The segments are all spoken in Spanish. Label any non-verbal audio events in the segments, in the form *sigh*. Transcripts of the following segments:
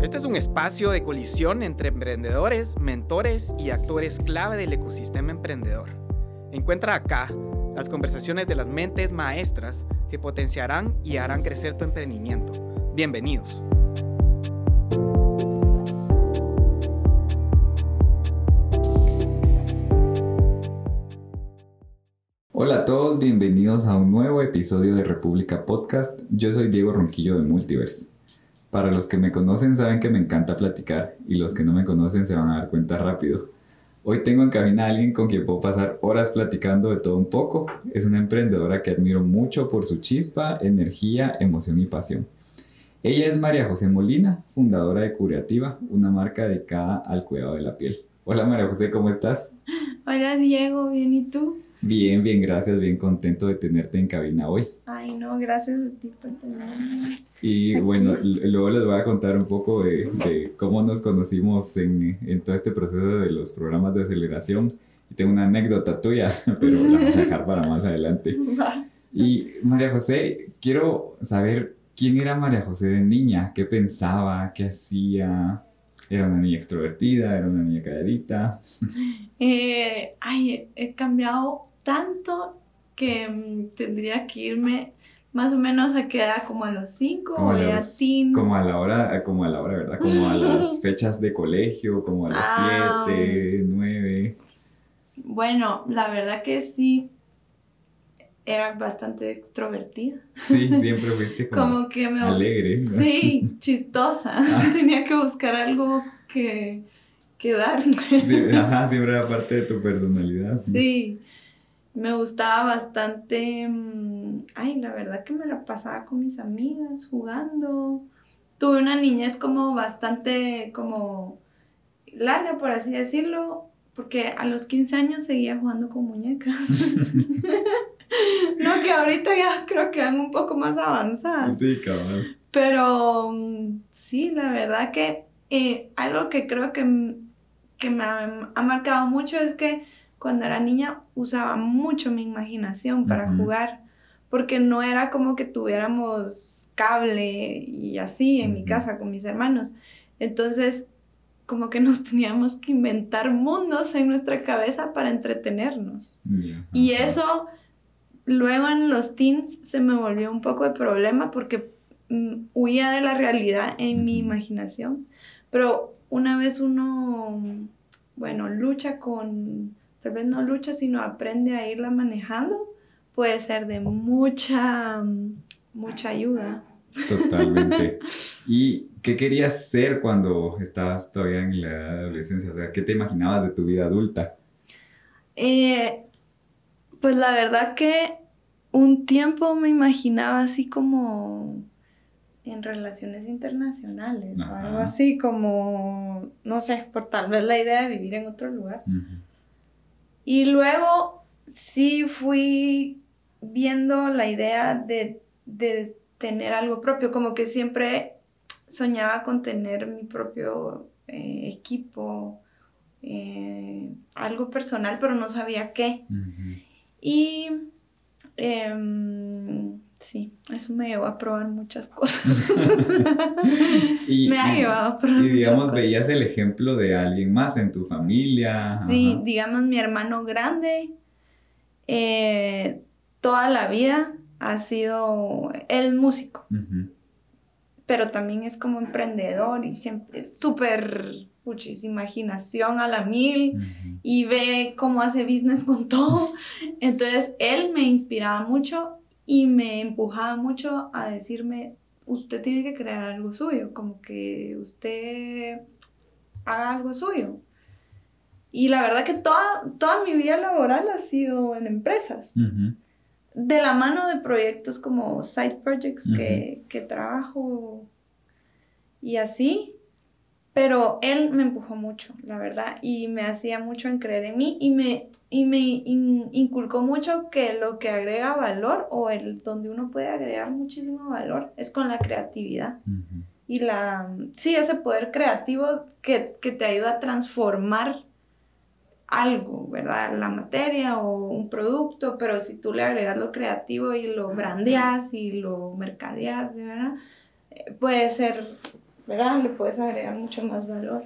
Este es un espacio de colisión entre emprendedores, mentores y actores clave del ecosistema emprendedor. Encuentra acá las conversaciones de las mentes maestras que potenciarán y harán crecer tu emprendimiento. Bienvenidos. Hola a todos, bienvenidos a un nuevo episodio de República Podcast. Yo soy Diego Ronquillo de Multiverse. Para los que me conocen saben que me encanta platicar y los que no me conocen se van a dar cuenta rápido. Hoy tengo en cabina a alguien con quien puedo pasar horas platicando de todo un poco. Es una emprendedora que admiro mucho por su chispa, energía, emoción y pasión. Ella es María José Molina, fundadora de Curativa, una marca dedicada al cuidado de la piel. Hola María José, ¿cómo estás? Hola Diego, bien, ¿y tú? Bien, bien, gracias, bien contento de tenerte en cabina hoy. Ay, no, gracias a ti por tenerme. Y bueno, luego les voy a contar un poco de, cómo nos conocimos en, en, todo este proceso de los programas de aceleración. Y tengo una anécdota tuya, *laughs* pero la vamos a dejar para más adelante. *laughs* Y María José, quiero saber quién era María José de niña, qué pensaba, qué hacía. ¿Era una niña extrovertida? ¿Era una niña calladita? *laughs* Eh, ay, he cambiado tanto que mm, tendría que irme más o menos a quedar como a los 5 o a Como a la hora, como a la hora, ¿verdad? Como a las *laughs* fechas de colegio, como a las 7, 9. Ah. Bueno, la verdad que sí, era bastante extrovertida. Sí, siempre fuiste como, que me alegre. Sí, *laughs* chistosa. Ah. *laughs* Tenía que buscar algo que, que dar. Sí, ajá, siempre era parte de tu personalidad. Sí me gustaba bastante, mm, ay, la verdad que me la pasaba con mis amigas jugando. Tuve una niñez como bastante, como larga, por así decirlo, porque a los 15 años seguía jugando con muñecas. *laughs* *laughs* no, que ahorita ya creo que van un poco más avanzadas. Sí, cabrón. Pero mm, sí, la verdad que eh, algo que creo que, que me ha marcado mucho es que cuando era niña usaba mucho mi imaginación para jugar, porque no era como que tuviéramos cable y así en mi casa con mis hermanos. Entonces, como que nos *laughs* teníamos que inventar mundos en nuestra cabeza para entretenernos. Y eso luego en los teens se me volvió un poco de problema porque mm, huía de la realidad en mi imaginación. Pero una vez uno, bueno, lucha con tal vez no lucha, sino aprende a irla manejando, puede ser de mucha, mucha ayuda. Totalmente. *laughs* ¿Y qué querías ser cuando estabas todavía en la edad de adolescencia? O sea, ¿qué te imaginabas de tu vida adulta? Eh, pues la verdad que un tiempo me imaginaba así como en relaciones internacionales o algo así como, no sé, por tal vez la idea de vivir en otro lugar. Y luego sí fui viendo la idea de, tener algo propio, como que siempre soñaba con tener mi propio eh, equipo, eh, algo personal, pero no sabía qué. Y em, sí, eso me llevó a probar muchas *laughs* cosas. me ha llevado a probar. Y digamos, veías el ejemplo de alguien más en tu familia. Sí, digamos, mi hermano grande, eh, toda la vida ha sido el músico. Pero también es como emprendedor y siempre es súper imaginación a la mil y ve cómo hace business con todo. *laughs* Entonces él me inspiraba mucho y me empujaba mucho a decirme, usted tiene que crear algo suyo, como que usted haga algo suyo. Y la verdad que toda, toda mi vida laboral ha sido en empresas. De la mano de proyectos como side projects que, que trabajo y así. Pero él me empujó mucho, la verdad, y me hacía mucho en creer en mí y me, y me inculcó mucho que lo que agrega valor o el donde uno puede agregar muchísimo valor es con la creatividad. Y la, sí, ese poder creativo que, que te ayuda a transformar algo, ¿verdad? La materia o un producto, pero si tú le agregas lo creativo y lo brandeas y lo mercadeas, ¿verdad? Eh, puede ser ¿verdad? Le puedes agregar mucho más valor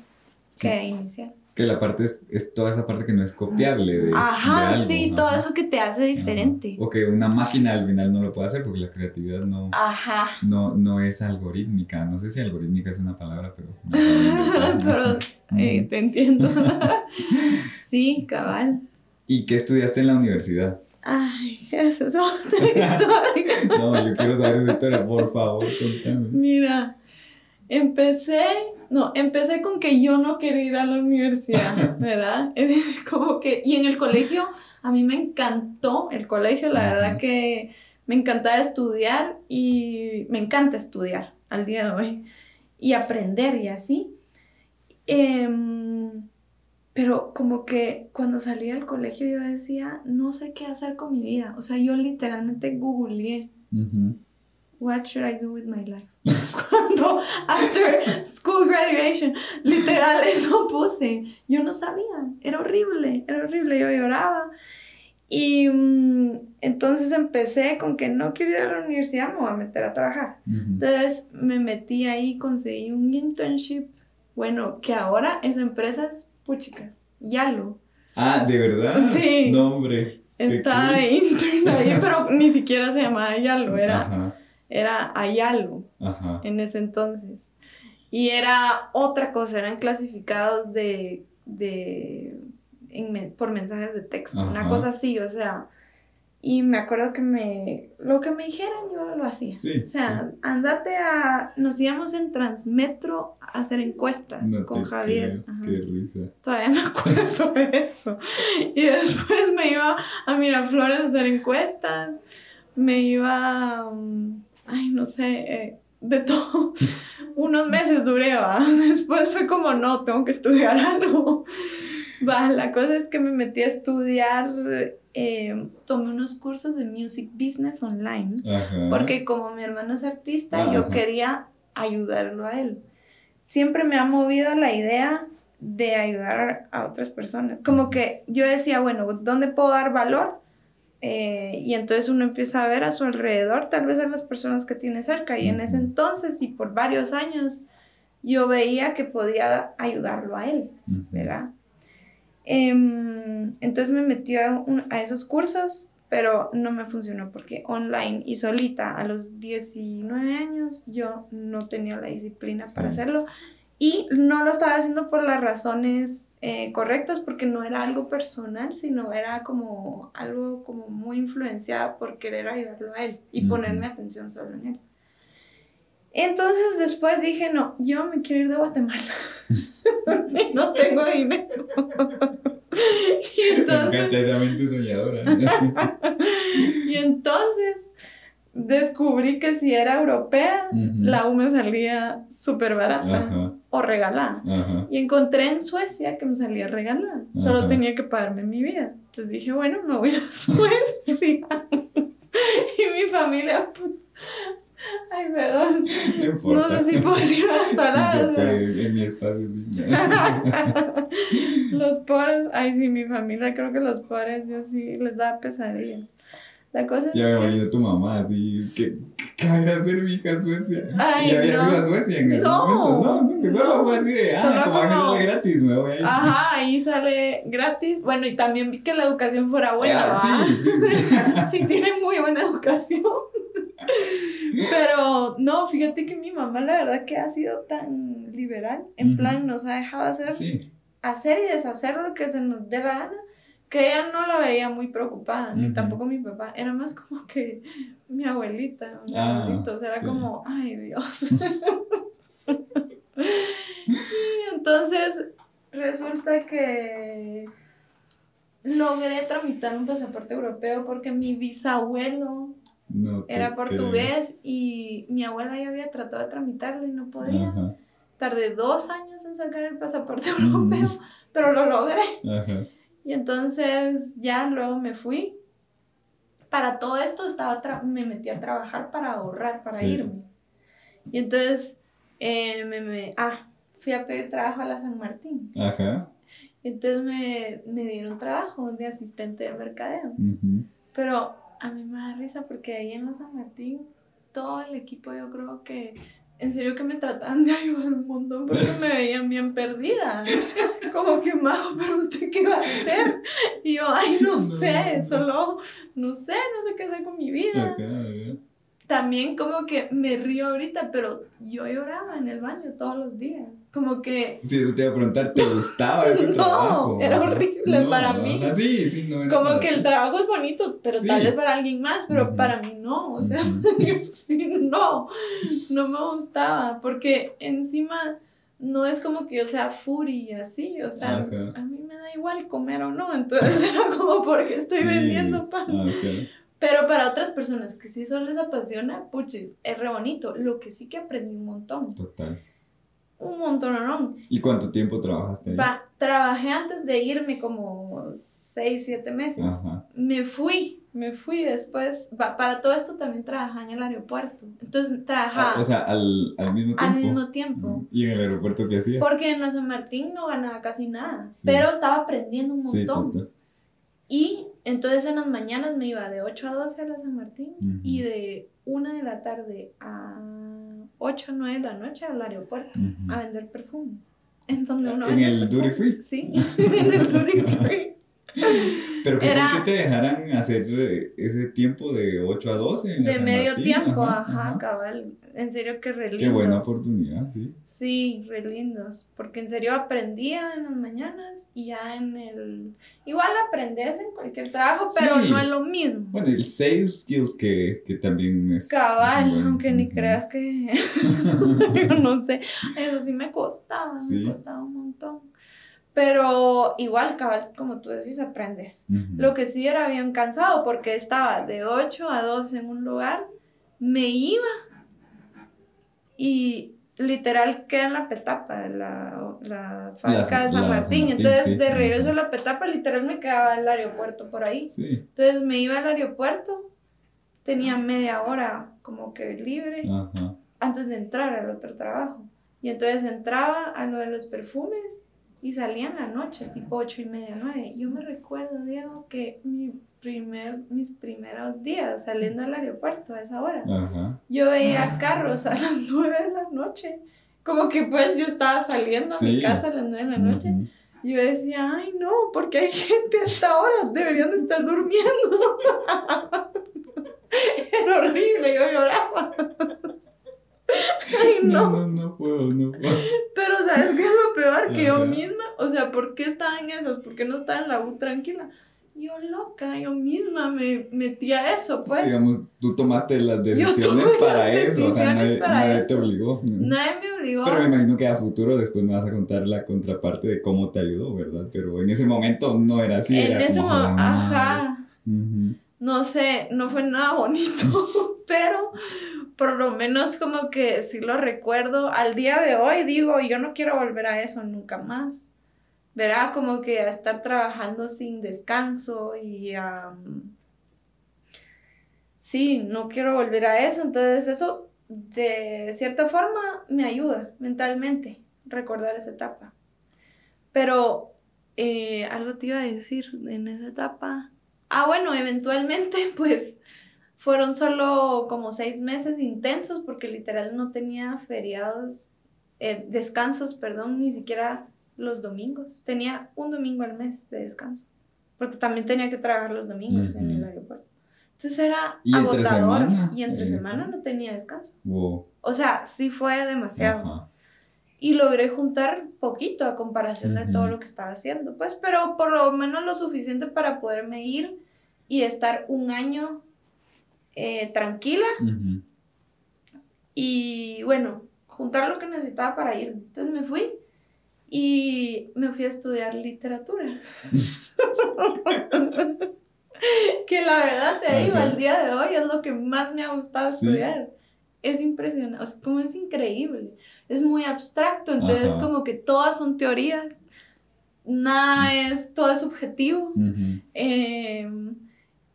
que inicial. Que la parte es, es, toda esa parte que no es copiable de. Ajá, de algo, sí, todo eso que te hace diferente. O que una máquina al final no lo puede hacer porque la creatividad no, Ajá. no, no es algorítmica. No sé si algorítmica es una palabra, pero. *laughs* pero eh, te entiendo. *laughs* sí, cabal. ¿Y qué estudiaste en la universidad? Ay, eso es otra *laughs* historia. no, yo quiero saber esa historia, por favor, contame. Mira, empecé, no, empecé con que yo no quería ir a la universidad, *laughs* ¿verdad? *laughs* Como que, y en el colegio, a mí me encantó el colegio, la verdad que me encantaba estudiar y me encanta estudiar al día de hoy y aprender y así. Eh, pero como que cuando salí del colegio yo decía, no sé qué hacer con mi vida. O sea, yo literalmente googleé. What should I do with my life? *laughs* Cuando, after school graduation, literal *laughs* eso puse. Yo no sabía, era horrible, era horrible, yo lloraba. Y um, entonces empecé con que no quiero ir a la universidad, me voy a meter a trabajar. Uh -huh. Entonces me metí ahí, conseguí un internship, bueno, que ahora es empresas puchicas, Yalo. Ah, ¿de verdad? *laughs* Sí. No, hombre. Estaba de intern ahí, pero ni siquiera se llamaba Yalo, era, Ajá. era Ayalo Ajá. en ese entonces. Y era otra cosa, eran clasificados de, de en, por mensajes de texto, Ajá. una cosa así, o sea, y me acuerdo que me, lo que me dijeran yo lo hacía. Sí, o sea, sí. andate a, nos íbamos en Transmetro a hacer encuestas no con Javier. Creo, qué risa. Todavía me acuerdo de eso. Y después me iba a Miraflores a hacer encuestas, me iba, um, ay, no sé, eh, de todo. Unos meses duré, ¿va? Después fue como, no, tengo que estudiar algo. Va, la cosa es que me metí a estudiar, eh, tomé unos cursos de music business online, Ajá. porque como mi hermano es artista, Ajá. yo quería ayudarlo a él. Siempre me ha movido la idea de ayudar a otras personas. Como que yo decía, bueno, ¿dónde puedo dar valor? Eh, y entonces uno empieza a ver a su alrededor, tal vez a las personas que tiene cerca. Y en ese entonces y por varios años, yo veía que podía ayudarlo a él, ¿verdad? Eh, entonces me metí a, un, a, esos cursos, pero no me funcionó porque online y solita a los 19 años yo no tenía la disciplina para hacerlo y no lo estaba haciendo por las razones eh, correctas porque no era algo personal, sino era como algo como muy influenciado por querer ayudarlo a él y -huh. ponerme atención solo en él. Entonces después dije, no, yo me quiero ir de Guatemala. *laughs* no tengo dinero. *laughs* *laughs* y entonces, soñadora. y entonces descubrí que si era europea, uh -huh. la U me salía súper barata uh -huh. o regalada. Uh -huh. Y encontré en Suecia que me salía regalada. Solo tenía que pagarme mi vida. Entonces dije, bueno, me voy a *laughs* Suecia. *laughs* y mi familia, Ay, perdón. No, no, sé si puedo decir las palabras. en mi espacio, sí. *laughs* los pobres, ay, sí, mi familia, creo que los pobres, yo sí les da pesadillas. La cosa es ya que... imagino tu mamá, así, ¿qué, qué va a hacer mi hija Suecia? Ay, ¿Y había no. ido a Suecia en algún No, momento? No, no, que solo no. fue así de, ah, como, como- gratis, me voy a ir. Ajá, ahí sale gratis. Bueno, y también vi que la educación fuera buena. Ah, sí, sí, sí. *laughs* sí tiene muy buena educación. *laughs* Pero no, fíjate que mi mamá la verdad que ha sido tan liberal, en Ujú. plan nos ha dejado hacer, Sí, hacer y deshacer lo que se nos dé la gana, que ella no la veía muy preocupada, ni tampoco mi papá, era más como que mi abuelita, mi Ah, abuelito, o sea, era sí. como, ay Dios. *laughs* y entonces resulta que logré tramitar un pasaporte europeo porque mi bisabuelo no era creo. portugués y mi abuela ya había tratado de tramitarlo y no podía. Ajá, Tardé dos años en sacar el pasaporte europeo, pero lo logré. ajá. Y entonces ya luego me fui. Para todo esto estaba me metí a trabajar para ahorrar, para Sí. irme. Y entonces eh, me, me- ah, fui a pedir trabajo a la San Martín. Ajá. Entonces me, me dieron trabajo de asistente de mercadeo. Pero a mí me da risa porque ahí en la San Martín todo el equipo yo creo que en serio que me trataban de ayudar un montón porque me veían bien perdida. Como que, majo, pero usted qué va a hacer? Y yo, ay, no, *laughs* sé, solo, no sé, no sé qué hacer con mi vida también como que me río ahorita, pero yo lloraba en el baño todos los días. Como que... Sí, eso te iba a preguntar, ¿te gustaba ese *laughs* no, trabajo? era horrible para mí. Sí, sí, no como que el trabajo es bonito, pero tal vez para alguien más, pero para mí no. O sea, *laughs* sí, no, no me gustaba, porque encima no es como que yo sea fury así, o sea, a mí me da igual comer o no, entonces *laughs* era como porque estoy vendiendo pan. Pero para otras personas que sí solo les apasiona, puchis, es re bonito. Lo que sí que aprendí un montón. Total. Un montón. ¿Y cuánto tiempo trabajaste ahí? trabajé antes de irme como seis, siete meses. Me fui, me fui después. para todo esto también trabajaba en el aeropuerto. Entonces trabajaba. Ah, o sea, al, al, mismo tiempo. Al mismo tiempo. ¿Y en el aeropuerto qué hacías? Porque en la San Martín no ganaba casi nada. Pero estaba aprendiendo un montón. Sí, y entonces en las mañanas me iba de 8 a 12 a la San Martín y de 1 de la tarde a 8 o 9 de la noche al aeropuerto a vender perfumes. *laughs* ¿En, *laughs* ¿En el Duty Free? Sí, en el Duty Free. ¿Pero por qué te dejaran hacer eh, ese tiempo de 8 a 12? de medio tiempo, ajá, cabal. En serio que re lindos. Qué buena oportunidad, sí. Sí, re lindos. Porque en serio aprendía en las mañanas y ya en el... Igual aprendes en cualquier trabajo, pero no es lo mismo. Bueno, el sales skills que, que también es... Cabal, aunque ni creas que... *laughs* *laughs* no sé, eso sí me costaba, me costaba un montón. Pero igual, cabal, como tú decís, aprendes. Lo que sí era bien cansado porque estaba de 8 a 2 en un lugar, me iba y literal queda en la petapa, la, la fábrica de San Martín. Entonces, de regreso a la petapa, literal me quedaba el aeropuerto por ahí. Entonces, me iba al aeropuerto, tenía media hora como que libre antes de entrar al otro trabajo. Y entonces entraba a lo de los perfumes y salía en la noche, tipo ocho y media, nueve. Yo me recuerdo, Diego, que mi primer, mis primeros días saliendo del aeropuerto a esa hora, yo veía carros a las nueve de la noche. Como que pues yo estaba saliendo a mi casa a las nueve de la noche. Y yo decía, ay no, porque hay gente a esta hora, deberían de estar durmiendo. *laughs* Era horrible, yo lloraba. Ay, no. no. No, puedo, no puedo. Pero ¿sabes qué es lo peor? Que yo misma, o sea, ¿por qué estaba en esos? ¿Por qué no estaba en la U tranquila? Yo loca, yo misma me metí a eso, pues. Digamos, tú tomaste las decisiones para eso, o sea, nadie, te obligó. Nadie me obligó. Pero me imagino que a futuro después me vas a contar la contraparte de cómo te ayudó, ¿verdad? Pero en ese momento no era así. En ese momento, ajá. No sé, no fue nada bonito, *laughs* pero por lo menos como que sí lo recuerdo. Al día de hoy digo, yo no quiero volver a eso nunca más. Verá como que a estar trabajando sin descanso y sí, no quiero volver a eso. Entonces eso de cierta forma me ayuda mentalmente recordar esa etapa. Pero eh, algo te iba a decir en esa etapa. Ah, bueno, eventualmente *laughs* pues fueron solo como seis meses intensos porque literal no tenía feriados, eh, descansos, perdón, ni siquiera los domingos. Tenía un domingo al mes de descanso porque también tenía que trabajar los domingos en el aeropuerto. Entonces era agotador y entre semana no tenía descanso. O sea, sí fue demasiado. Y logré juntar poquito a comparación de todo lo que estaba haciendo, pues, pero por lo menos lo suficiente para poderme ir y estar un año eh, tranquila. Y bueno, juntar lo que necesitaba para ir. Entonces me fui y me fui a estudiar literatura. *laughs* que la verdad te digo, al día de hoy es lo que más me ha gustado estudiar. Es impresionante, como es increíble. Es muy abstracto, entonces como que todas son teorías. Nada es, todo es subjetivo.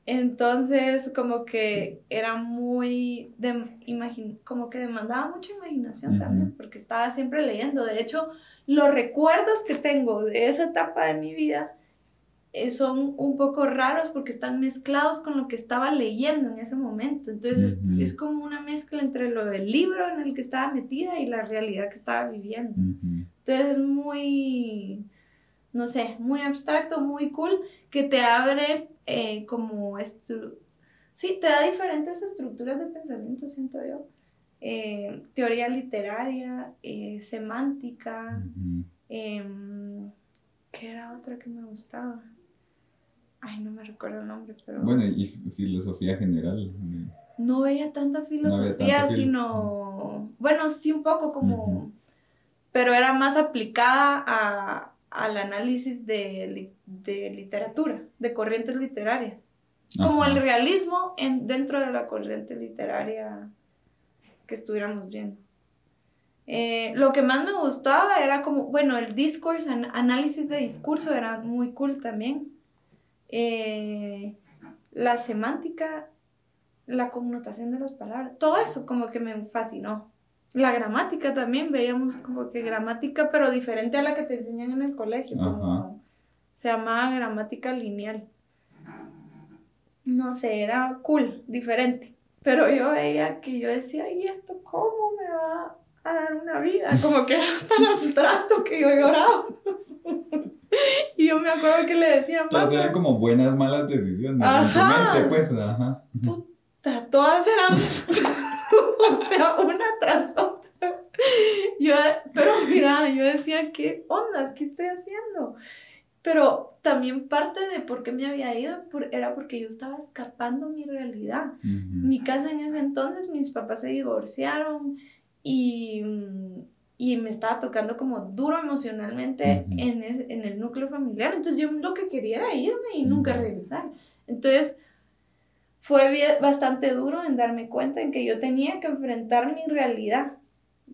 Entonces, como que era muy, de, como que demandaba mucha imaginación también, porque estaba siempre leyendo. De hecho, los recuerdos que tengo de esa etapa de mi vida son un poco raros porque están mezclados con lo que estaba leyendo en ese momento. Entonces es, como una mezcla entre lo del libro en el que estaba metida y la realidad que estaba viviendo. Entonces es muy, no sé, muy abstracto, muy cool, que te abre eh, como. Sí, te da diferentes estructuras de pensamiento, siento yo. Eh, teoría literaria, semántica, em, ¿qué era otra que me gustaba? Ay, no me recuerdo el nombre, pero... Bueno, y filosofía general. No veía tanta filosofía, sino... Bueno, sí, un poco como... Pero era más aplicada a, al análisis de, de, literatura, de corrientes literarias. Como el realismo en, dentro de la corriente literaria que estuviéramos viendo. Eh, lo que más me gustaba era como, bueno, el discourse, análisis de discurso era muy cool también. Eh, la semántica, la connotación de las palabras, todo eso como que me fascinó. La gramática también, veíamos como que gramática, pero diferente a la que te enseñan en el colegio, como se llamaba gramática lineal. No sé, era cool, diferente. Pero yo veía que yo decía, ¿y esto cómo me va a dar una vida? Como que era tan abstracto que yo lloraba. *laughs* *laughs* Y yo me acuerdo que le decía Todas eran como buenas, malas decisiones. Ajá. En mente, pues, ajá. Puta, todas eran. *laughs* o sea, una tras otra. Yo, pero mira, yo decía, ¿qué ondas? ¿Qué estoy haciendo? Pero también parte de por qué me había ido era porque yo estaba escapando mi realidad. Mi casa en ese entonces, mis papás se divorciaron y y me estaba tocando como duro emocionalmente en, en, el núcleo familiar. Entonces yo lo que quería era irme y nunca regresar. Entonces fue bastante duro en darme cuenta en que yo tenía que enfrentar mi realidad,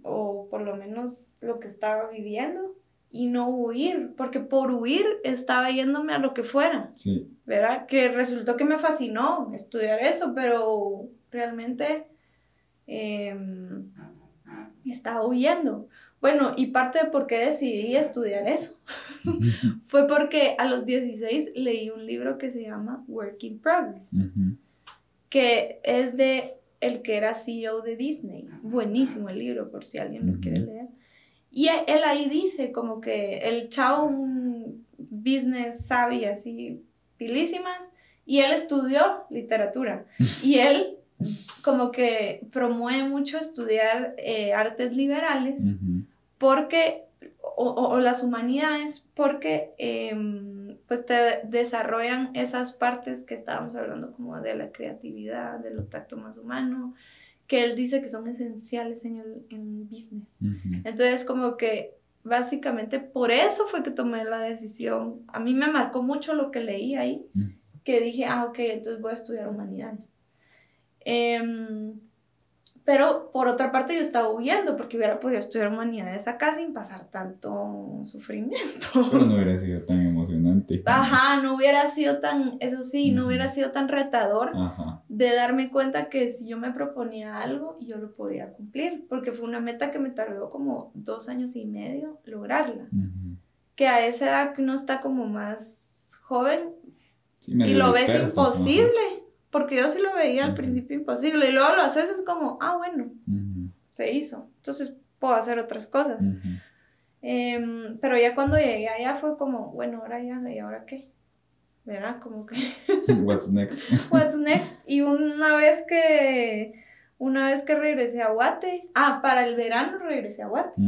o por lo menos lo que estaba viviendo, y no huir, porque por huir estaba yéndome a lo que fuera. Sí. ¿Verdad? Que resultó que me fascinó estudiar eso, pero realmente... Eh, estaba huyendo. Bueno, y parte de por qué decidí estudiar eso *laughs* fue porque a los 16 leí un libro que se llama Work in Progress, que es de el que era CEO de Disney. Buenísimo el libro, por si alguien lo quiere leer. Y e, él ahí dice como que el chavo, un business savvy así, pilísimas, y él estudió literatura. *laughs* Y él como que promueve mucho estudiar eh, artes liberales porque, o, las humanidades, porque em, pues te desarrollan esas partes que estábamos hablando como de la creatividad, del tacto más humano, que él dice que son esenciales en el en business. Entonces como que básicamente por eso fue que tomé la decisión. A mí me marcó mucho lo que leí ahí, que dije, ah, ok, entonces voy a estudiar humanidades. Em, pero por otra parte yo estaba huyendo porque hubiera podido estudiar humanidades acá sin pasar tanto sufrimiento. Pero no hubiera sido tan emocionante. Ajá, no hubiera sido tan, eso sí, no hubiera sido tan retador de darme cuenta que si yo me proponía algo, yo lo podía cumplir, porque fue una meta que me tardó como dos años y medio lograrla. Que a esa edad que uno está como más joven y lo ves imposible porque yo sí lo veía al principio imposible y luego lo haces es como, ah, bueno, se hizo, entonces puedo hacer otras cosas. Em, pero ya cuando llegué allá fue como, bueno, ahora ya, ¿y ahora qué? ¿Verdad? Como que... *laughs* What's next? *laughs* What's next? Y una vez que, una vez que regresé a Guate, ah, para el verano regresé a Guate.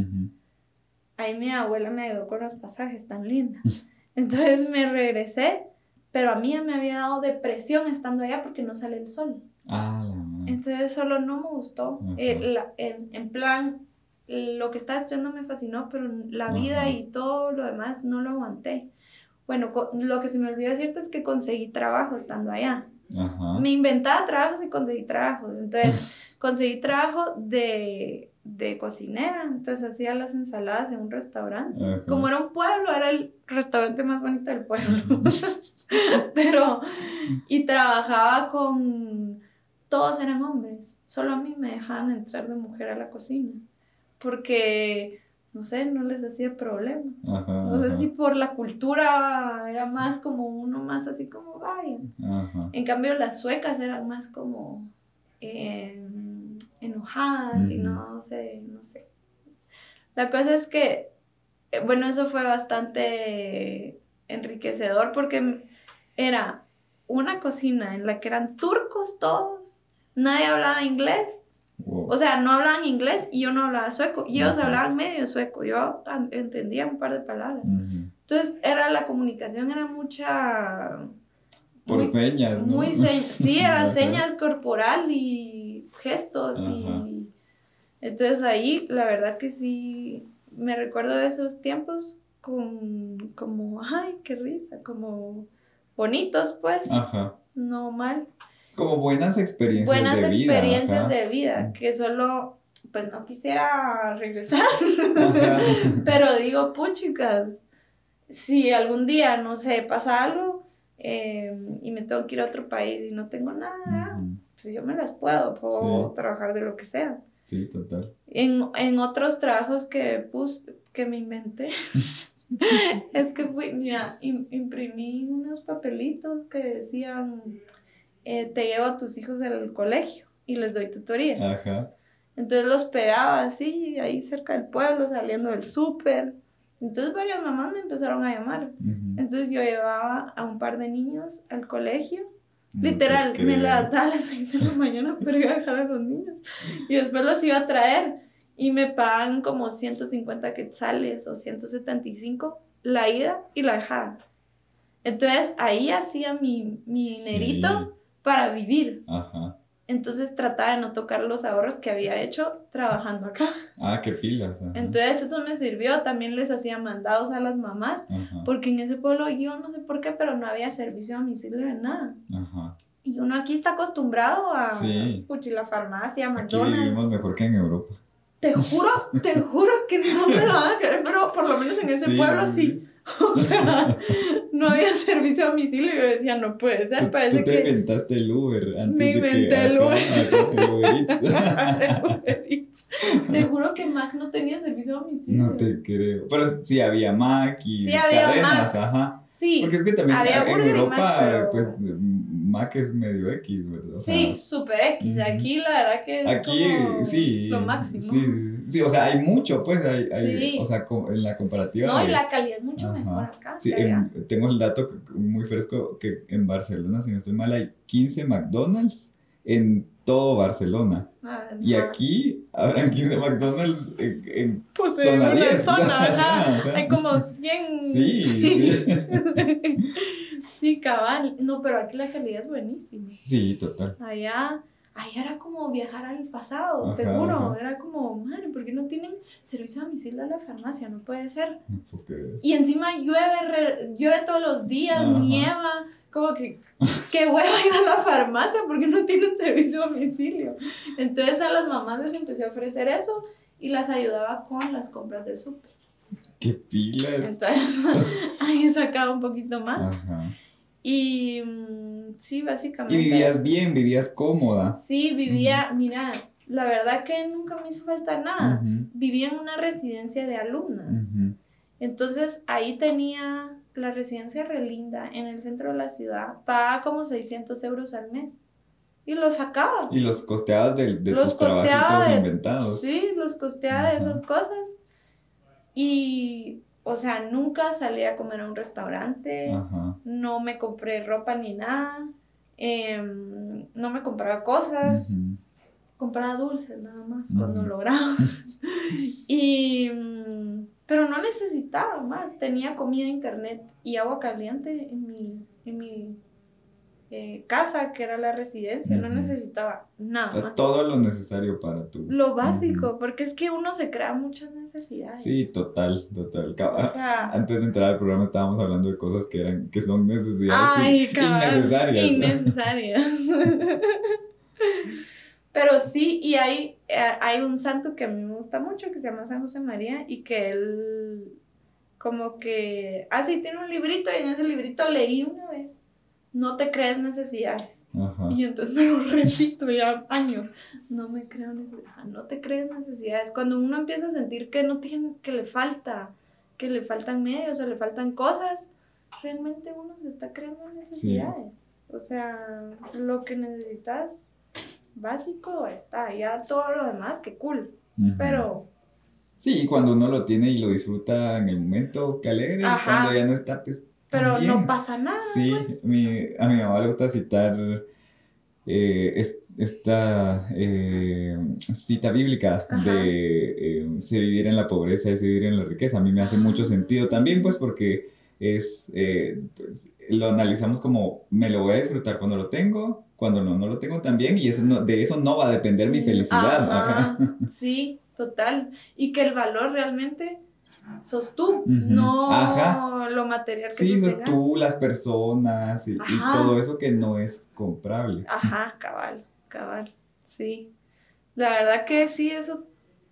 Ahí mi abuela me ayudó con los pasajes tan lindos. *laughs* Entonces me regresé pero a mí me había dado depresión estando allá porque no sale el sol. Ah, Entonces solo no me gustó. Eh, en, plan, lo que estaba estudiando me fascinó, pero la vida y todo lo demás no lo aguanté. Bueno, lo que se me olvidó decirte es que conseguí trabajo estando allá. Me inventaba trabajos y conseguí trabajos. Entonces, *laughs* conseguí trabajo de de cocinera, entonces hacía las ensaladas en un restaurante. Como era un pueblo, era el restaurante más bonito del pueblo. *laughs* *laughs* Pero, y trabajaba con, todos eran hombres, solo a mí me dejaban entrar de mujer a la cocina, porque no sé, no les hacía problema. no sé si por la cultura era más como uno más así como vaya. En cambio las suecas eran más como em, enojadas y no sé, no sé. La cosa es que, eh, bueno, eso fue bastante enriquecedor porque era una cocina en la que eran turcos todos, nadie hablaba inglés o sea, no hablaban inglés y yo no hablaba sueco. Y ellos hablaban medio sueco. Yo entendía un par de palabras. Entonces, era la comunicación, era mucha... Por señas, ¿no? Muy sí, *laughs* eran señas corporal y gestos. Y... Entonces ahí, la verdad que sí, me recuerdo de esos tiempos con, como, ay, qué risa, como bonitos, pues. Ajá. No mal. Como buenas experiencias de vida. Buenas experiencias de vida, que solo, pues no quisiera *laughs* regresar. *laughs* Pero digo, puchicas, si algún día, no sé, pasa algo em, y me tengo que ir a otro país y no tengo nada, pues yo me las puedo, puedo trabajar de lo que sea. Sí, total. En, en otros trabajos que puse, que me inventé. *laughs* es que fui, mira, imprimí unos papelitos que decían eh, te llevo a tus hijos al colegio y les doy tutorías. Ajá. Entonces los pegaba así, ahí cerca del pueblo, saliendo del súper. Entonces varias mamás me empezaron a llamar. Entonces yo llevaba a un par de niños al colegio. Literal, me levantaba a las 6 de la *laughs* mañana para ir a dejar a los niños. Y después los iba a traer. Y me pagan como 150 quetzales o 175 la ida y la dejada. Entonces ahí hacía mi, mi dinerito para vivir. Ajá. Entonces trataba de no tocar los ahorros que había hecho trabajando acá. Ah, qué pilas. Entonces eso me sirvió. También les hacía mandados a las mamás, porque en ese pueblo yo no sé por qué, pero no había servicio a domicilio de nada. Ajá. Y uno aquí está acostumbrado a sí. la farmacia, McDonald's. Aquí vivimos mejor que en Europa. Te juro, te juro que no me lo van a creer, pero por lo menos en ese pueblo sí. *laughs* O sea, no había servicio a domicilio y yo decía, no puede ser, parece tú te inventaste el Uber antes Me inventé de el Uber. *laughs* *laughs* te juro que Mac no tenía servicio a domicilio. No te creo. Pero sí había Mac y sí, había cadenas, Mac. ajá. Sí. Porque es que también en Europa, pues Mac es medio X, ¿verdad? sí, super X. Aquí la verdad que es Aquí, como sí, lo máximo. Sí, Sí, o sea, hay mucho, pues, hay, hay o sea, en la comparativa. No, y la calidad es mucho mejor acá. Sí, tengo el dato muy fresco que en Barcelona, si no estoy mal, hay 15 McDonald's en todo Barcelona. y aquí habrán 15 McDonald's en, en pues zona en 10. Zona, *laughs* Hay como 100. Sí, sí. *laughs* *laughs* sí, cabal. No, pero aquí la calidad es buenísima. Sí, total. Allá ahí era como viajar al pasado, te juro. Era como, madre, ¿por qué no tienen servicio a domicilio a la farmacia? No puede ser. Y encima llueve, llueve todos los días, nieva. Como que, qué hueva ir a la farmacia porque no tienen servicio a domicilio. Entonces a las mamás les empecé a ofrecer eso y las ayudaba con las compras del súper. ¡Qué pilas! Entonces *laughs* ahí sacaba un poquito más. Ajá. Y mm, sí, básicamente. Y vivías bien, vivías cómoda. Sí, vivía, mira, la verdad que nunca me hizo falta nada. Vivía en una residencia de alumnas. Entonces ahí tenía la residencia relinda en el centro de la ciudad. Pagaba como 600 euros al mes. Y los sacaba. Y los costeabas de, de tus trabajitos inventados. Sí, los costeaba de esas cosas. Y o sea, nunca salí a comer a un restaurante, no me compré ropa ni nada, em, no me compraba cosas, compraba dulces nada más cuando lograba. *laughs* *laughs* y, mm, pero no necesitaba más, tenía comida, internet y agua caliente en mi, en mi eh, casa, que era la residencia, no necesitaba nada más. Todo lo necesario para tu... Lo básico, porque es que uno se crea muchas necesidades. Sí, total, total. *laughs* Antes de entrar al programa estábamos hablando de cosas que eran que son necesidades innecesarias. Innecesarias. *laughs* Pero sí, y hay, eh, hay un santo que a mí me gusta mucho, que se llama San José María, y que él como que, ah, sí, tiene un librito, y en ese librito leí una vez no te crees necesidades. Y entonces lo *laughs* repito ya años, no me creo necesidades, no te crees necesidades. Cuando uno empieza a sentir que no tiene, que le falta, que le faltan medios o le faltan cosas, realmente uno se está creando necesidades. O sea, lo que necesitas básico está, ya todo lo demás, que cool. Pero Sí, y cuando uno lo tiene y lo disfruta en el momento, que alegre, cuando ya no está, pues. Pero no pasa nada. Sí, pues. a mi mamá le gusta citar eh, esta eh, cita bíblica de eh, se vivir en la pobreza es vivir en la riqueza. A mí me hace mucho sentido también, pues, porque es. Pues, lo analizamos como me lo voy a disfrutar cuando lo tengo, cuando no, no lo tengo también, y eso de eso no va a depender mi felicidad. *laughs* Sí, Total. Y que el valor realmente sos tú, no lo material que Sí, sos tú, las personas y, todo eso que no es comprable. Ajá, *laughs* cabal, cabal, sí. La verdad que sí, eso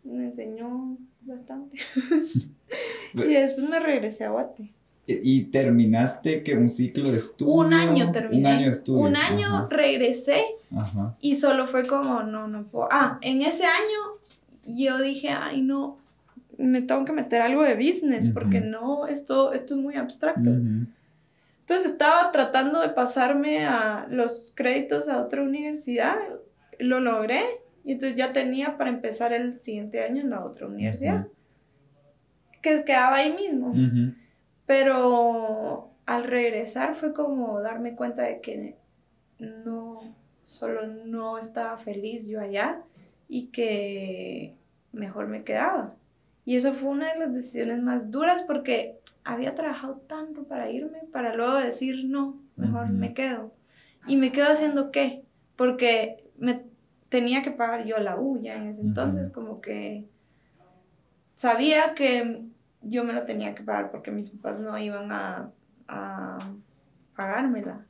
me enseñó bastante. *laughs* y después me regresé a Guate. ¿Y terminaste que un ciclo de estudio? Un año terminé. Un año de estudio. Un año regresé Ajá. y solo fue como, no, no puedo. Ah, en ese año yo dije, ay, no, me tengo que meter algo de business porque no, esto, esto es muy abstracto. Entonces estaba tratando de pasarme a los créditos a otra universidad, lo logré y entonces ya tenía para empezar el siguiente año en la otra universidad, que quedaba ahí mismo. Pero al regresar fue como darme cuenta de que no, solo no estaba feliz yo allá, y que mejor me quedaba. Y eso fue una de las decisiones más duras porque había trabajado tanto para irme, para luego decir, no, mejor me quedo. ¿Y me quedo haciendo qué? Porque me tenía que pagar yo la U ya en ese entonces, como que sabía que yo me la tenía que pagar porque mis papás no iban a, a pagármela.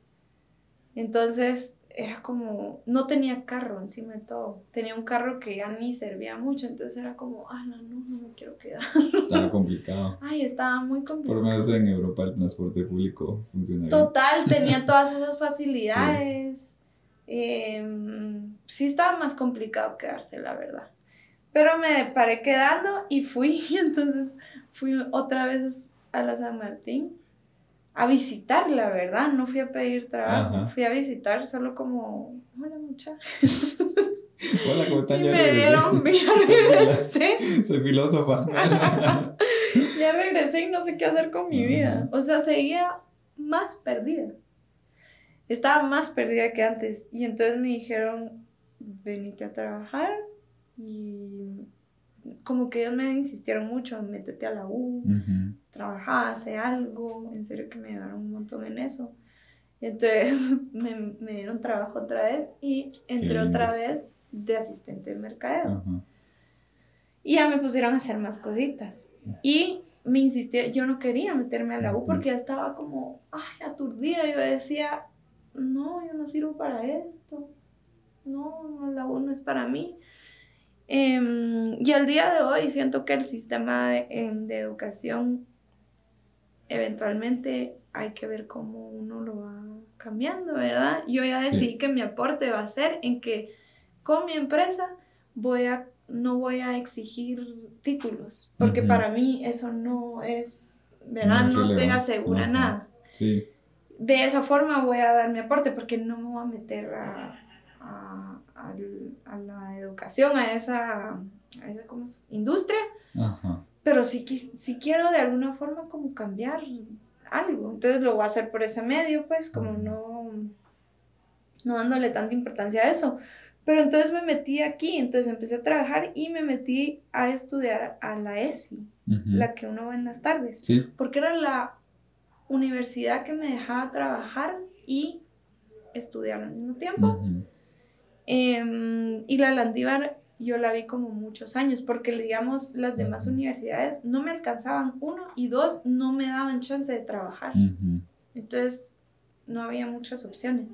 Entonces era como, no tenía carro encima de todo. Tenía un carro que ya ni servía mucho, entonces era como, ah, no, no, no me quiero quedar. Estaba *laughs* complicado. Ay, estaba muy complicado. Por menos en Europa el transporte público funciona Total, tenía *laughs* todas esas facilidades. Sí. Em, sí estaba más complicado quedarse, la verdad. Pero me paré quedando y fui, *laughs* entonces fui otra vez a la San Martín a visitar, la verdad, no fui a pedir trabajo, fui a visitar solo como, hola muchachos. *laughs* Hola, ¿cómo están? Y me dieron, *laughs* ya regresé. *laughs* Soy filósofa. ya regresé y no sé qué hacer con mi vida. O sea, seguía más perdida. Estaba más perdida que antes. Y entonces me dijeron, venite a trabajar. Y como que ellos me insistieron mucho, métete a la U, trabajar, hace algo, en serio que me ayudaron un montón en eso. entonces *laughs* me, me dieron trabajo otra vez y entré otra vez de asistente de mercadeo. Y ya me pusieron a hacer más cositas. Y me insistía, yo no quería meterme a la U porque ya estaba como, ay, aturdida. Yo decía, no, yo no sirvo para esto. No, la U no es para mí. Em, y al día de hoy siento que el sistema de, em, de, educación eventualmente hay que ver cómo uno lo va cambiando, ¿verdad? Yo ya decidí que mi aporte va a ser en que con mi empresa voy a, no voy a exigir títulos, porque para mí eso no es, ¿verdad? No, te asegura nada. Sí. De esa forma voy a dar mi aporte porque no me voy a meter a a la educación, a esa, a esa ¿cómo industria, pero si, si quiero de alguna forma como cambiar algo, entonces lo voy a hacer por ese medio, pues como no, no dándole tanta importancia a eso. Pero entonces me metí aquí, entonces empecé a trabajar y me metí a estudiar a la ESI, la que uno va en las tardes, porque era la universidad que me dejaba trabajar y estudiar al mismo tiempo. Em, y la Landívar yo la vi como muchos años, porque digamos las demás universidades no me alcanzaban, uno, y dos, no me daban chance de trabajar. Entonces, no había muchas opciones.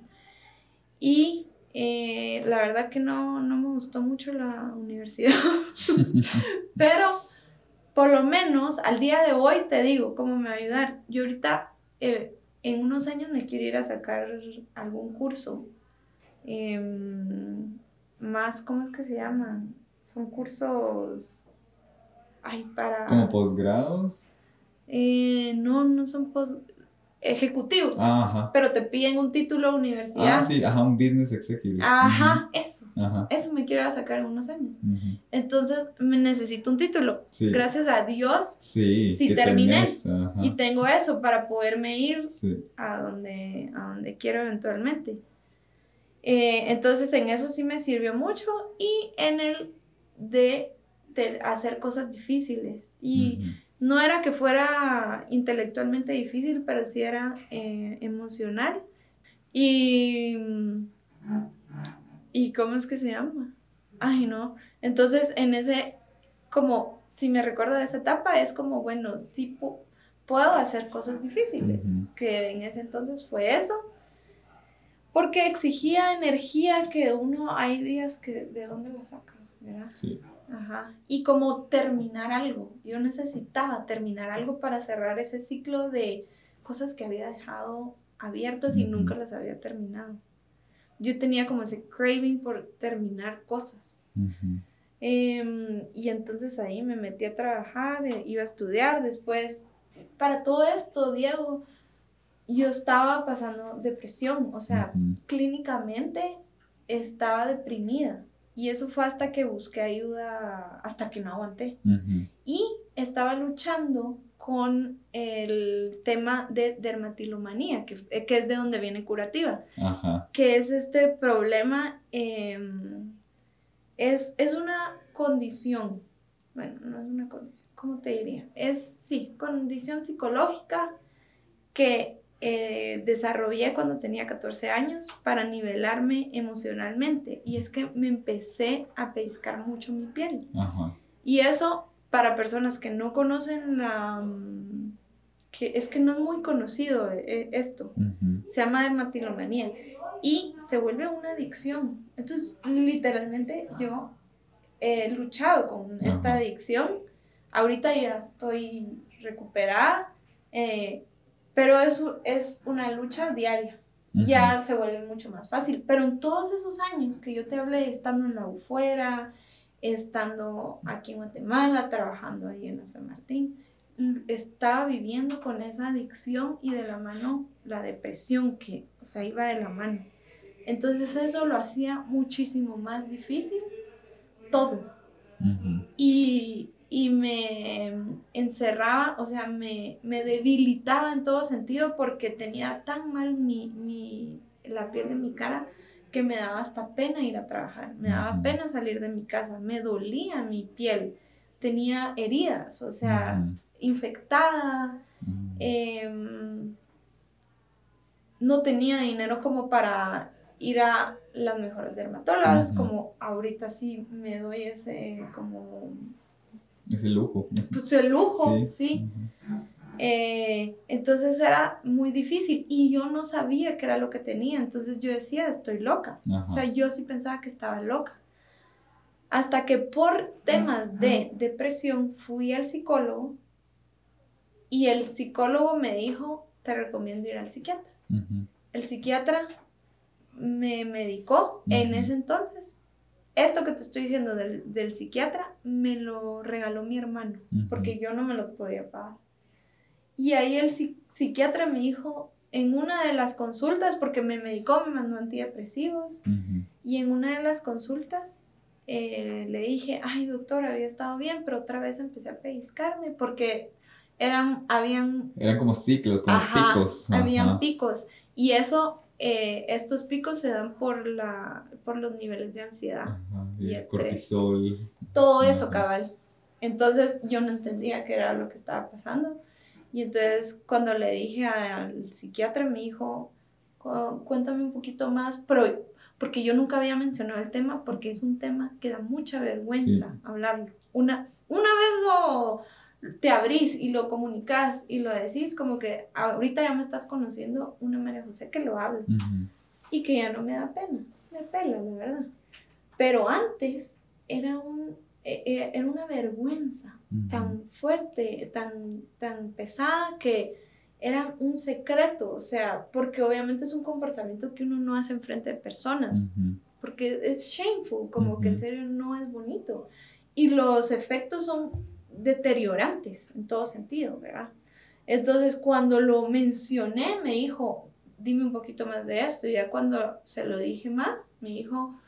Y eh, la verdad que no, no me gustó mucho la universidad, *laughs* pero por lo menos al día de hoy te digo cómo me va a ayudar. Yo ahorita eh, en unos años me quiero ir a sacar algún curso. em, más, ¿cómo es que se llaman? Son cursos... Ay, para... ¿Como posgrados? Eh, no, no son post... ejecutivos. Ajá. Pero te piden un título de universidad. Ah, sí, ajá, un business executive. Ajá, eso. Ajá. Eso me quiero sacar en unos años. Entonces, me necesito un título. Sí. Gracias a Dios. Sí, que terminé. Y tengo eso para poderme ir Sí. a donde, a donde quiero eventualmente. Eh, entonces en eso sí me sirvió mucho y en el de, de hacer cosas difíciles. Y no era que fuera intelectualmente difícil, pero sí era eh, emocional. Y, ¿Y cómo es que se llama? Ay, no. Entonces en ese, como, si me recuerdo de esa etapa, es como, bueno, sí pu- puedo hacer cosas difíciles, que en ese entonces fue eso. Porque exigía energía que uno, hay días que de dónde la saca, ¿verdad? Sí. Ajá. Y como terminar algo. Yo necesitaba terminar algo para cerrar ese ciclo de cosas que había dejado abiertas y nunca las había terminado. Yo tenía como ese craving por terminar cosas. Em, y entonces ahí me metí a trabajar, eh, iba a estudiar. Después, para todo esto, Diego, yo estaba pasando depresión. O sea, clínicamente estaba deprimida. Y eso fue hasta que busqué ayuda, hasta que no aguanté. Y estaba luchando con el tema de dermatilomanía, que, eh, que es de donde viene curativa, Ajá. que es este problema, em, es, es una condición, bueno, no es una condición, ¿cómo te diría? Es, sí, condición psicológica que eh, desarrollé cuando tenía 14 años para nivelarme emocionalmente. Y es que me empecé a pescar mucho mi piel. Ajá. Y eso, para personas que no conocen la... mm, que es que no es muy conocido eh, esto. Se llama dermatilomanía. Y se vuelve una adicción. Entonces, literalmente yo he luchado con esta Ajá. adicción. Ahorita ya estoy recuperada. eh, pero es, u- es una lucha diaria ya se vuelve mucho más fácil. Pero en todos esos años que yo te hablé, estando en la UFUERA, estando aquí en Guatemala, trabajando ahí en la San Martín, l- estaba viviendo con esa adicción y de la mano la depresión que, o sea, iba de la mano. Entonces eso lo hacía muchísimo más difícil todo y, y me encerraba, o sea, me, me debilitaba en todo sentido porque tenía tan mal mi, mi, la piel de mi cara que me daba hasta pena ir a trabajar, me daba pena salir de mi casa, me dolía mi piel, tenía heridas, o sea, infectada, em, no tenía dinero como para ir a las mejores dermatólogas, como ahorita sí me doy ese como Ese lujo. pues el lujo, sí. Eh, entonces era muy difícil y yo no sabía qué era lo que tenía, entonces yo decía, estoy loca. O sea, yo sí pensaba que estaba loca. Hasta que por temas de depresión fui al psicólogo y el psicólogo me dijo, te recomiendo ir al psiquiatra. Ujú. El psiquiatra me medicó en ese entonces. Esto que te estoy diciendo del, del psiquiatra me lo regaló mi hermano, porque yo no me lo podía pagar. Y ahí el psi- psiquiatra me dijo, en una de las consultas, porque me medicó, me mandó antidepresivos, Ujú. y en una de las consultas eh, le dije, ay doctor, había estado bien, pero otra vez empecé a pellizcarme porque eran, habían Eran como ciclos, como Ajá, picos. habían Ajá. picos. Y eso, eh, estos picos se dan por, la, por los niveles de ansiedad. Ajá, y estrés. cortisol. Todo eso, Ajá. cabal. Entonces yo no entendía qué era lo que estaba pasando. Y entonces cuando le dije al psiquiatra, me dijo, "Cu- cuéntame un poquito más, pero porque yo nunca había mencionado el tema, porque es un tema que da mucha vergüenza hablarlo. Una, una vez lo te abrís y lo comunicas y lo decís, como que ahorita ya me estás conociendo una María José que lo habla. Y que ya no me da pena, me pela, la verdad. Pero antes era, un, e- e- era una vergüenza tan fuerte, tan, tan pesada que era un secreto, o sea, porque obviamente es un comportamiento que uno no hace en frente de personas, porque es shameful, como que en serio no es bonito. Y los efectos son deteriorantes en todo sentido, ¿verdad? Entonces, cuando lo mencioné, me dijo, dime un poquito más de esto. Y ya cuando se lo dije más, me dijo,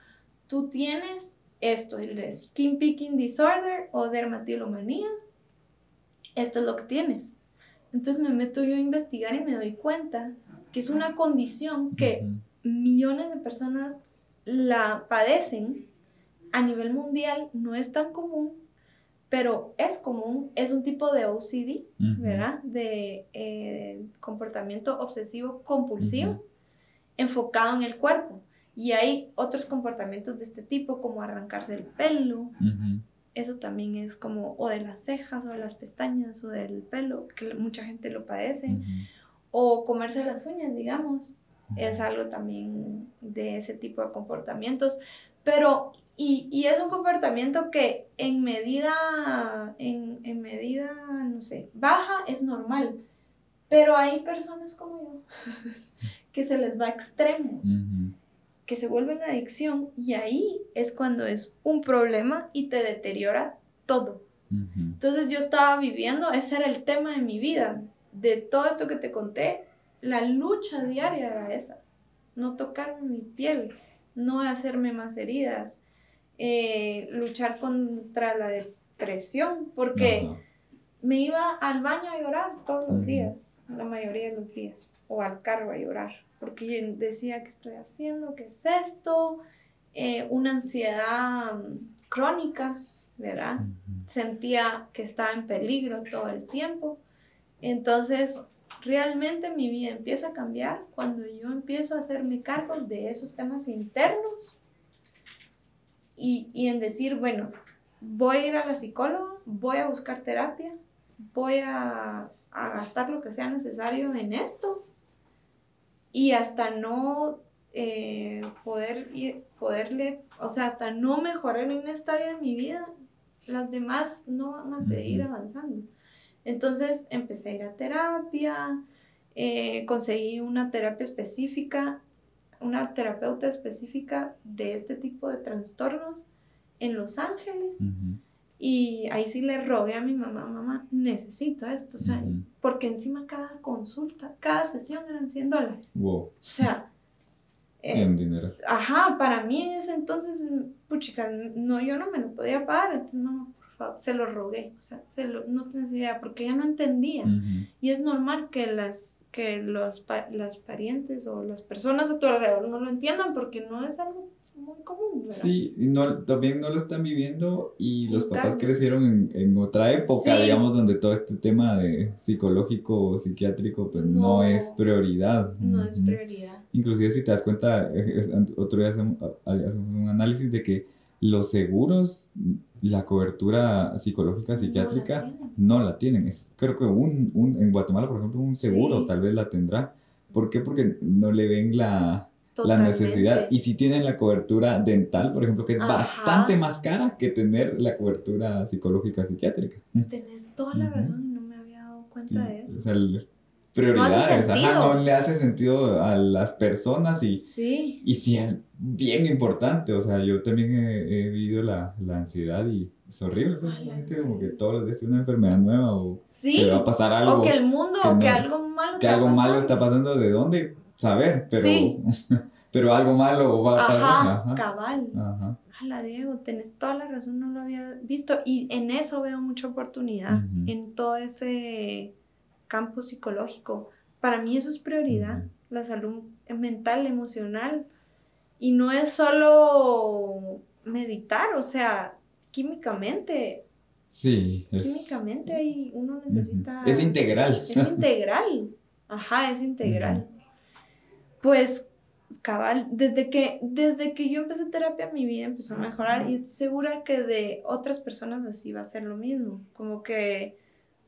tú tienes esto, el skin picking disorder o dermatilomanía. Esto es lo que tienes. Entonces me meto yo a investigar y me doy cuenta que es una condición que millones de personas la padecen a nivel mundial, no es tan común, pero es común, es un tipo de OCD, ¿verdad? De eh, comportamiento obsesivo compulsivo enfocado en el cuerpo. Y hay otros comportamientos de este tipo, como arrancarse el pelo. Eso también es como, o de las cejas, o de las pestañas, o del pelo, que mucha gente lo padece. O comerse las uñas, digamos. Es algo también de ese tipo de comportamientos. Pero y, y, es un comportamiento que en medida, en, en, medida, no sé, baja es normal. Pero hay personas como yo *laughs* que se les va a extremos, que se vuelven adicción y ahí es cuando es un problema y te deteriora todo. Entonces yo estaba viviendo, ese era el tema de mi vida, de todo esto que te conté, la lucha diaria era esa, no tocarme mi piel, no hacerme más heridas, eh, luchar contra la depresión, porque me iba al baño a llorar todos los días, la mayoría de los días, o al carro a llorar, porque decía, ¿qué estoy haciendo? ¿Qué es esto? Eh, una ansiedad crónica, ¿verdad? Sentía que estaba en peligro todo el tiempo. Entonces, realmente mi vida empieza a cambiar cuando yo empiezo a hacerme cargo de esos temas internos y, y en decir, bueno, voy a ir a la psicóloga, voy a buscar terapia, voy a, a gastar lo que sea necesario en esto y hasta no eh, poder ir, poderle, o sea, hasta no mejorar en esta área de mi vida, las demás no van a seguir avanzando. Entonces empecé a ir a terapia, eh, conseguí una terapia específica una terapeuta específica de este tipo de trastornos en Los Ángeles. Y ahí sí le rogué a mi mamá, mamá, necesito esto, o sea, porque encima cada consulta, cada sesión eran 100 dólares. Wow. O sea... *laughs* Eh, dinero. Ajá, para mí en ese entonces, puchica, no, yo no me lo podía pagar, entonces no, por favor, se lo rogué, o sea, se lo, no tienes idea, porque ella no entendía. Y es normal que las que los las parientes o las personas a tu alrededor no lo entiendan porque no es algo muy común. ¿verdad? Sí, y no, también no lo están viviendo y los papás crecieron en, en otra época, digamos, donde todo este tema de psicológico o psiquiátrico pues no, es prioridad. No es prioridad. Inclusive si te das cuenta, otro día hacemos, hacemos un análisis de que los seguros, la cobertura psicológica psiquiátrica no la tienen. Es, creo que un, un, en Guatemala, por ejemplo, un seguro tal vez la tendrá. ¿Por qué? Porque no le ven la, la necesidad. Y si tienen la cobertura dental, por ejemplo, que es bastante más cara que tener la cobertura psicológica psiquiátrica. Tenés toda la razón, no me había dado cuenta de eso. O sea, prioridades, no ajá, no le hace sentido a las personas y sí. y sí es bien importante, o sea, yo también he, vivido la, la, ansiedad y es horrible, pues, como que todos los días tiene una enfermedad nueva o que va a pasar algo. O que el mundo, o que algo malo Que algo malo está pasando, ¿de dónde? Saber, pero, *laughs* pero algo malo va a pasar. Ajá, cabal. Ajá. la Diego, tenés toda la razón, no lo había visto y en eso veo mucha oportunidad, en todo ese campo psicológico. Para mí eso es prioridad, la salud mental, emocional. Y no es solo meditar, o sea, químicamente. Sí, es... Químicamente ahí uno necesita... Es integral. Es integral. Ajá, es integral. Pues, cabal, desde que, desde que yo empecé terapia mi vida empezó a mejorar y estoy segura que de otras personas así va a ser lo mismo. Como que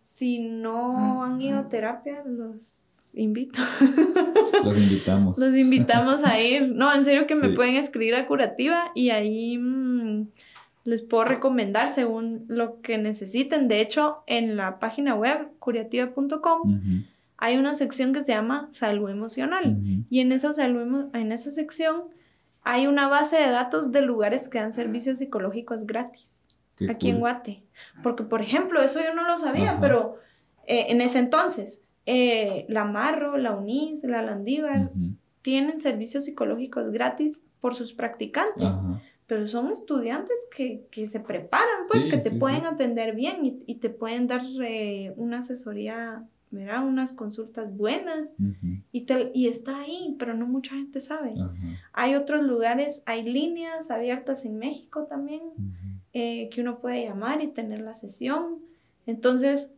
si no han ido a terapia, los invito. *laughs* Los invitamos. los invitamos a ir. No, en serio que me pueden escribir a Curativa y ahí mm, les puedo recomendar según lo que necesiten. De hecho, en la página web curativa.com hay una sección que se llama salud emocional. Y en esa, salud, en esa sección hay una base de datos de lugares que dan servicios psicológicos gratis. Aquí en Guate. Porque, por ejemplo, eso yo no lo sabía, pero eh, en ese entonces, eh, la Marro, la UNIS, la Landívar, tienen servicios psicológicos gratis por sus practicantes. Pero son estudiantes que, se preparan, pues, que te pueden atender bien y, te pueden dar eh, una asesoría mira, unas consultas buenas y, y está ahí, pero no mucha gente sabe. Hay otros lugares, hay líneas abiertas en México también eh, que uno puede llamar y tener la sesión. Entonces,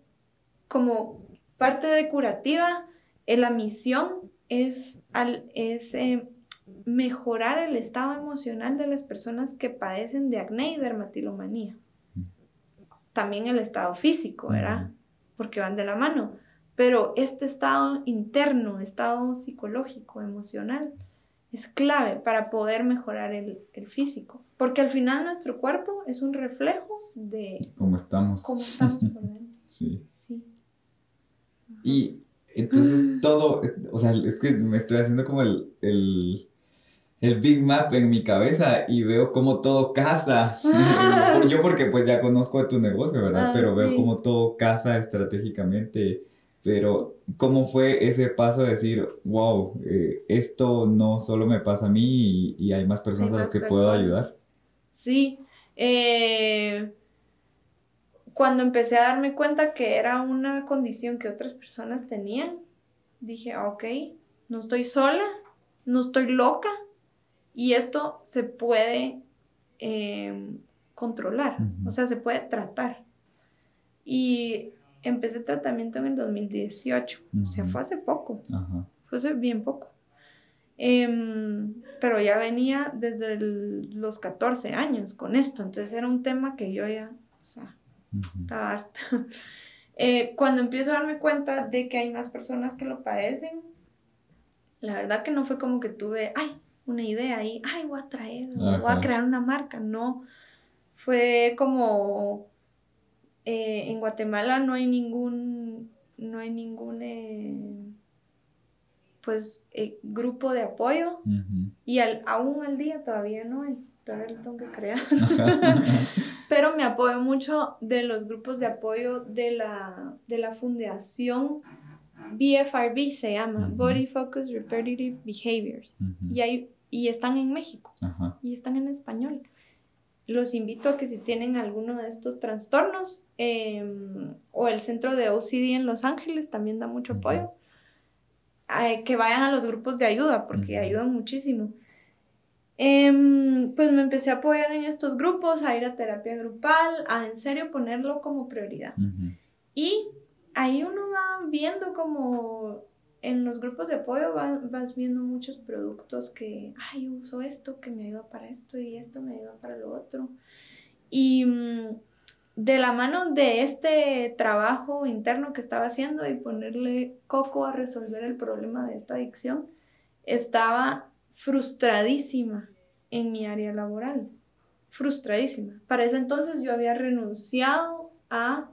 como parte de curativa, eh, la misión es, al, es eh, mejorar el estado emocional de las personas que padecen de acné y dermatilomanía. También el estado físico, ¿verdad? Porque van de la mano pero este estado interno, estado psicológico, emocional, es clave para poder mejorar el, físico. Porque al final nuestro cuerpo es un reflejo de cómo estamos. Cómo estamos por dentro. *laughs* Sí. Sí. Y entonces todo, o sea, es que me estoy haciendo como el, el, el Big Map en mi cabeza y veo como todo casa. *laughs* Yo porque pues ya conozco de tu negocio, ¿verdad? Ah, Pero veo como todo casa estratégicamente pero, ¿cómo fue ese paso de decir, wow, eh, esto no solo me pasa a mí y, hay más personas a las que puedo ayudar? Sí. Eh, cuando empecé a darme cuenta que era una condición que otras personas tenían, dije, ah, ok, no estoy sola, no estoy loca y esto se puede em, controlar, o sea, se puede tratar. Y empecé tratamiento en el 2018, o sea, fue hace poco, fue hace bien poco. Em, pero ya venía desde los 14 años con esto, entonces era un tema que yo ya, o sea, estaba harta. *laughs* Eh, cuando empiezo a darme cuenta de que hay más personas que lo padecen, la verdad que no fue como que tuve, ay, una idea ahí, ay, voy a traer, voy a crear una marca, no. Fue como, eh, en Guatemala no hay ningún, no hay ningún, eh, pues, eh, grupo de apoyo y aún al día todavía no hay, todavía lo tengo que crear. *laughs* *laughs* Pero me apoyo mucho de los grupos de apoyo de la, de la fundación BFRB, se llama, Body Focus Repetitive Behaviors, y, hay, y están en México, y están en español. Los invito a que si tienen alguno de estos trastornos em, o el centro de OCD en Los Ángeles también da mucho apoyo, que vayan a los grupos de ayuda porque ayudan muchísimo. Em, pues me empecé a apoyar en estos grupos, a ir a terapia grupal, a en serio ponerlo como prioridad. Y ahí uno va viendo como en los grupos de apoyo vas, viendo muchos productos que, ay, uso esto que me ayuda para esto y esto me ayuda para lo otro. Y mm, de la mano de este trabajo interno que estaba haciendo y ponerle coco a resolver el problema de esta adicción, estaba frustradísima en mi área laboral. Frustradísima. Para ese entonces yo había renunciado a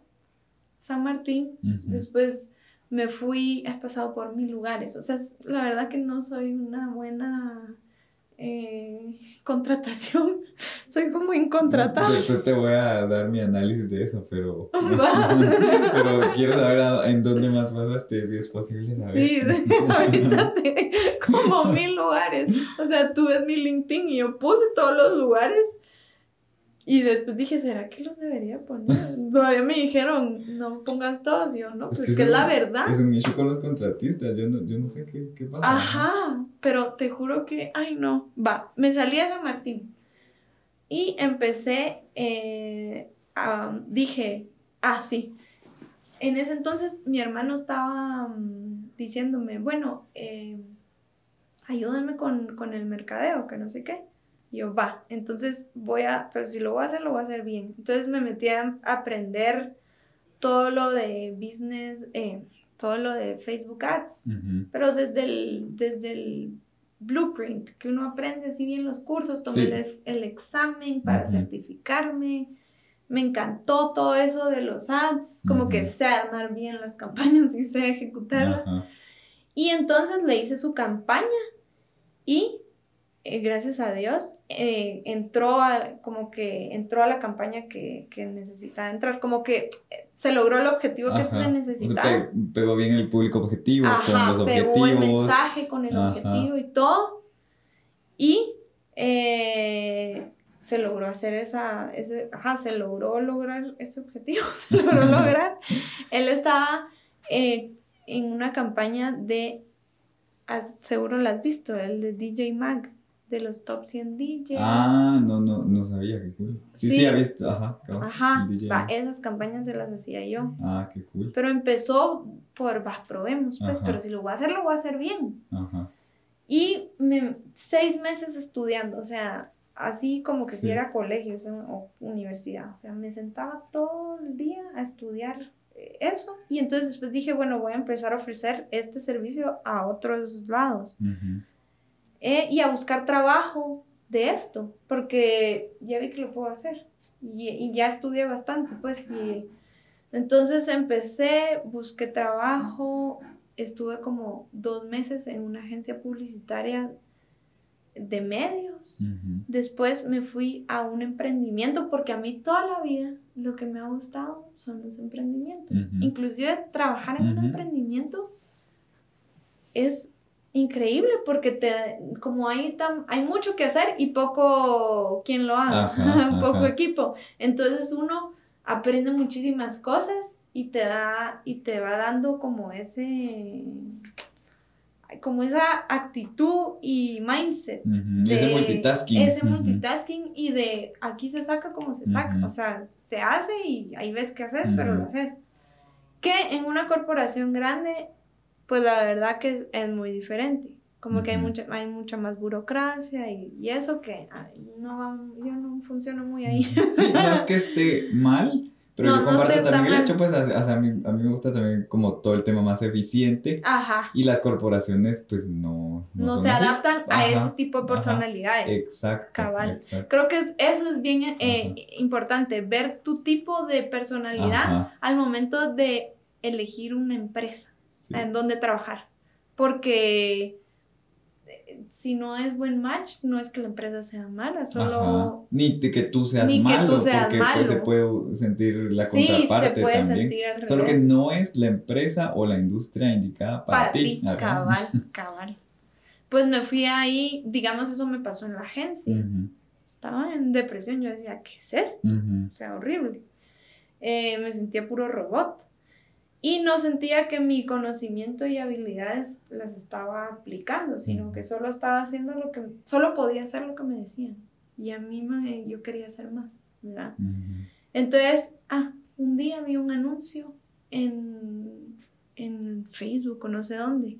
San Martín. Después me fui, he pasado por mil lugares. O sea, la verdad que no soy una buena eh, contratación. *laughs* Soy como incontratable. Después te voy a dar mi análisis de eso, pero, *laughs* *laughs* pero quiero saber en dónde más pasaste, si es posible saber. Sí, ahorita te, como mil lugares. O sea, tú ves mi LinkedIn y yo puse todos los lugares y después dije, ¿será que los debería poner? Todavía me dijeron, no pongas todos. Y yo, no, pues es que es la verdad. Es un issue con los contratistas. Yo no, yo no sé qué, qué, pasa. Ajá, pero te juro que, ay, no. Va, me salí a San Martín. Y empecé, eh, dije, ah, sí. En ese entonces mi hermano estaba mm, diciéndome, bueno, eh, ayúdame con, con el mercadeo, que no sé qué. Y yo, va, entonces voy a, pero si lo voy a hacer, lo voy a hacer bien. Entonces me metí a aprender todo lo de business, eh, todo lo de Facebook Ads, pero desde el, desde el blueprint, que uno aprende así bien los cursos, tomé el, examen para certificarme, me encantó todo eso de los ads, como que sé armar bien las campañas y sé ejecutarlas. Y entonces le hice su campaña y eh, gracias a Dios eh, entró a, como que entró a la campaña que, que, necesitaba entrar, como que eh, se logró el objetivo que se necesitaba. pegó bien el público objetivo, con los objetivos. Pegó el mensaje con el objetivo y todo. Y se logró hacer esa, ese, ajá, se logró lograr ese objetivo, *laughs* se logró *laughs* lograr. Él estaba eh, en una campaña de, ah, seguro la has visto, el de DJ Mag, de los top 100 DJs. Ah, no, no, no sabía, qué cool. Sí, sí, sí visto, ajá. Ajá, va, esas campañas se las hacía yo. Ah, qué cool. Pero empezó por, va, probemos, pues, pero si lo voy a hacer, lo voy a hacer bien. Ajá. Y me, seis meses estudiando, o sea, así como que si era colegio o universidad. O sea, me sentaba todo el día a estudiar eh, eso y entonces después dije, bueno, voy a empezar a ofrecer este servicio a otros lados eh, y a buscar trabajo de esto, porque ya vi que lo puedo hacer y, y ya estudié bastante, pues, y entonces empecé, busqué trabajo, estuve como dos meses en una agencia publicitaria de medios. Después me fui a un emprendimiento porque a mí toda la vida lo que me ha gustado son los emprendimientos. Inclusive trabajar en un emprendimiento es increíble porque te, como hay, tan, hay mucho que hacer y poco quien lo haga, *laughs* poco equipo. Entonces uno aprende muchísimas cosas y te da y te va dando como ese como esa actitud y mindset. ese multitasking. Ese multitasking y de aquí se saca como se saca. O sea, se hace y ahí ves qué haces, pero lo haces. Que en una corporación grande, pues la verdad que es, muy diferente. Como que hay mucha, hay mucha más burocracia y, y eso que no yo no funciono muy ahí. Sí, no es que esté mal, pero yo comparto también el hecho, pues, a, mí, a mí me gusta también como todo el tema más eficiente. Ajá. Y las corporaciones, pues, no... No, se adaptan a ese tipo de personalidades. Exacto. Cabal. Creo que eso es bien eh, importante, ver tu tipo de personalidad al momento de elegir una empresa en donde trabajar. Porque si no es buen match, no es que la empresa sea mala, solo... Ni que tú seas malo, porque Pues, se puede sentir la contraparte también. solo que no es la empresa o la industria indicada para, ti. Cabal, *laughs* cabal. Pues me fui ahí, digamos, eso me pasó en la agencia. Estaba en depresión, yo decía, ¿qué es esto? O sea, horrible. Eh, me sentía puro robot y no sentía que mi conocimiento y habilidades las estaba aplicando, sino que solo estaba haciendo lo que, solo podía hacer lo que me decían. Y a mí me, yo quería hacer más, ¿verdad? Entonces, ah, un día vi un anuncio en, en Facebook o no sé dónde,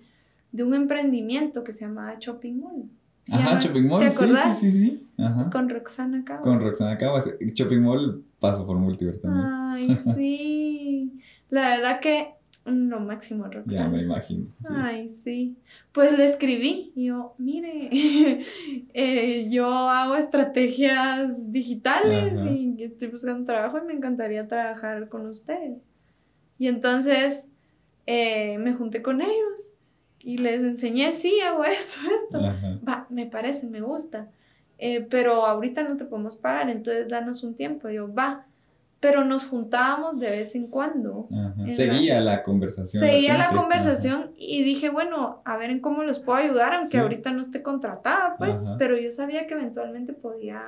de un emprendimiento que se llamaba Shopping Mall. Ajá, Shopping Mall, sí, sí, sí, Ajá. Con Roxana Cabas. Con Roxana Cabas. Shopping Mall pasó por Multiverse también. Ay, *laughs* sí. La verdad que lo máximo, Roxana. Ya me imagino. Ay, sí. Pues le escribí, y yo, mire, *laughs* eh, yo hago estrategias digitales y estoy buscando trabajo y me encantaría trabajar con ustedes. Y entonces eh, me junté con ellos y les enseñé, sí, hago esto, esto. Va, me parece, me gusta. Eh, pero ahorita no te podemos pagar, entonces danos un tiempo. yo, va pero nos juntábamos de vez en cuando. Seguía la, conversación. Seguía la conversación y dije, bueno, a ver en cómo les puedo ayudar, aunque ahorita no esté contratada, pues, pero yo sabía que eventualmente podía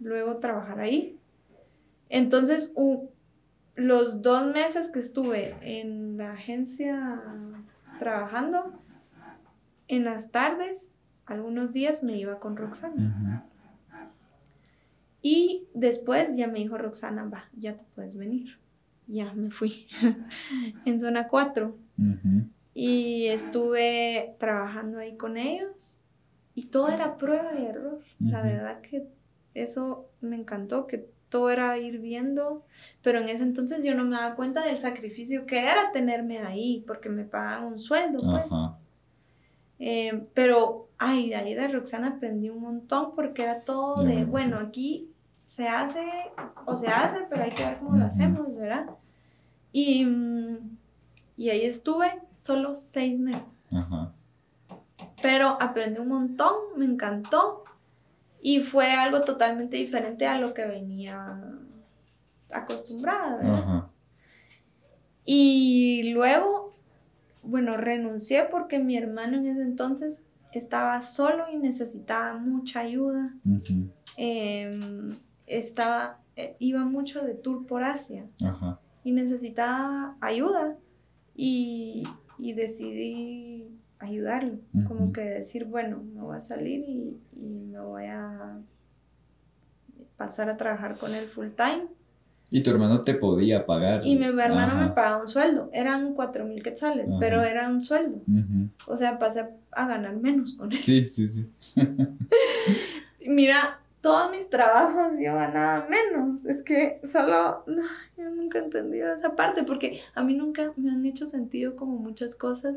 luego trabajar ahí. Entonces, los dos meses que estuve en la agencia trabajando, en las tardes, algunos días me iba con Roxana. Y después ya me dijo Roxana, va, ya te puedes venir. Ya me fui *laughs* en zona 4. Y estuve trabajando ahí con ellos. Y todo era prueba y error. La verdad que eso me encantó, que todo era ir viendo. Pero en ese entonces yo no me daba cuenta del sacrificio que era tenerme ahí, porque me pagaban un sueldo, pues. Eh, pero, ay, de ahí de Roxana aprendí un montón porque era todo de, bueno, aquí se hace o se hace, pero hay que ver cómo lo hacemos, ¿verdad? Y, mm, y ahí estuve solo seis meses. Ajá. Pero aprendí un montón, me encantó y fue algo totalmente diferente a lo que venía acostumbrada, ¿verdad? Y luego, bueno, renuncié porque mi hermano en ese entonces estaba solo y necesitaba mucha ayuda. Eh, iba mucho de tour por Asia y necesitaba ayuda y, y decidí ayudarlo, como que decir, bueno, me voy a salir y, y, me voy a pasar a trabajar con él full time. Y tu hermano te podía pagar. Y mi hermano me pagaba un sueldo, eran cuatro mil quetzales, pero era un sueldo. O sea, pasé a ganar menos con él. Sí, sí, sí. *laughs* Mira, todos mis trabajos yo ganaba menos. Es que solo, no, yo nunca he entendido esa parte porque a mí nunca me han hecho sentido como muchas cosas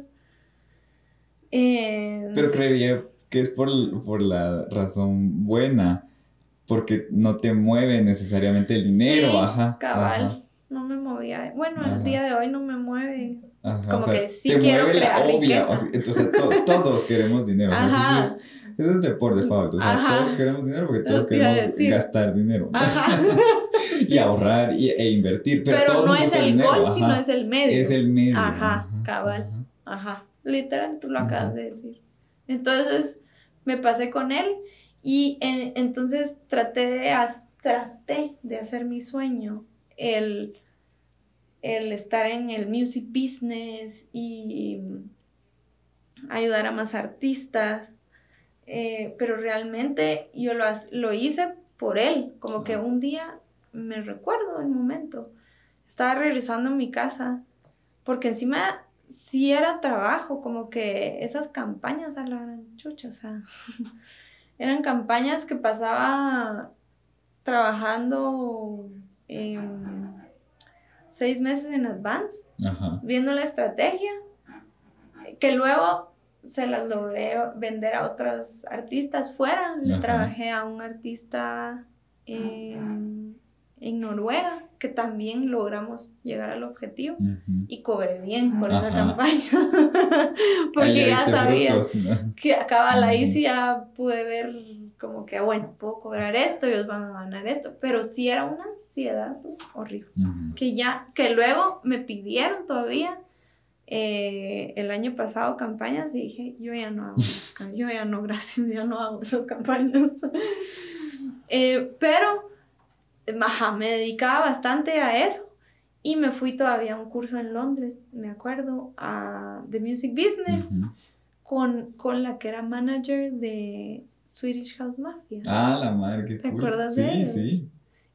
pero creería que es por, por, la razón buena, porque no te mueve necesariamente el dinero, ajá. Cabal, no me movía. Bueno, el día de hoy no me mueve. Como que sí quiero mueve crear la obvia. entonces todos queremos dinero. Ajá. Eso es, de por default. O sea, todos queremos dinero porque todos queremos gastar dinero. Ajá. *laughs* y ahorrar y, e invertir. Pero, no es el gol, sino es el medio. Es el medio. Ajá, cabal. Ajá. Literal, tú lo acabas de decir. Entonces me pasé con él y entonces traté de, traté de hacer mi sueño, el, el estar en el music business y ayudar a más artistas, eh, pero realmente yo lo, lo hice por él, como que un día me recuerdo el momento, estaba regresando a mi casa, porque encima sí era trabajo, como que esas campañas a la chucha, o sea, *laughs* eran campañas que pasaba trabajando seis meses en Advance, viendo la estrategia, que luego se las logré vender a otros artistas fuera. Trabajé a un artista en Noruega que también logramos llegar al objetivo y cobré bien por esa campaña. *laughs* Porque ya sabía que acaba la ICI, ya pude ver como que, bueno, puedo cobrar esto, ellos van a ganar esto, pero sí era una ansiedad horrible. Que ya, que luego me pidieron todavía eh, el año pasado campañas y dije, yo ya no hago, yo ya no, *laughs* gracias, ya no hago esas campañas. *laughs* Eh, pero me dedicaba bastante a eso y me fui todavía a un curso en Londres, me acuerdo, a The Music Business con, con la que era manager de Swedish House Mafia. Ah, la madre, qué ¿Te acuerdas de ellos? Sí,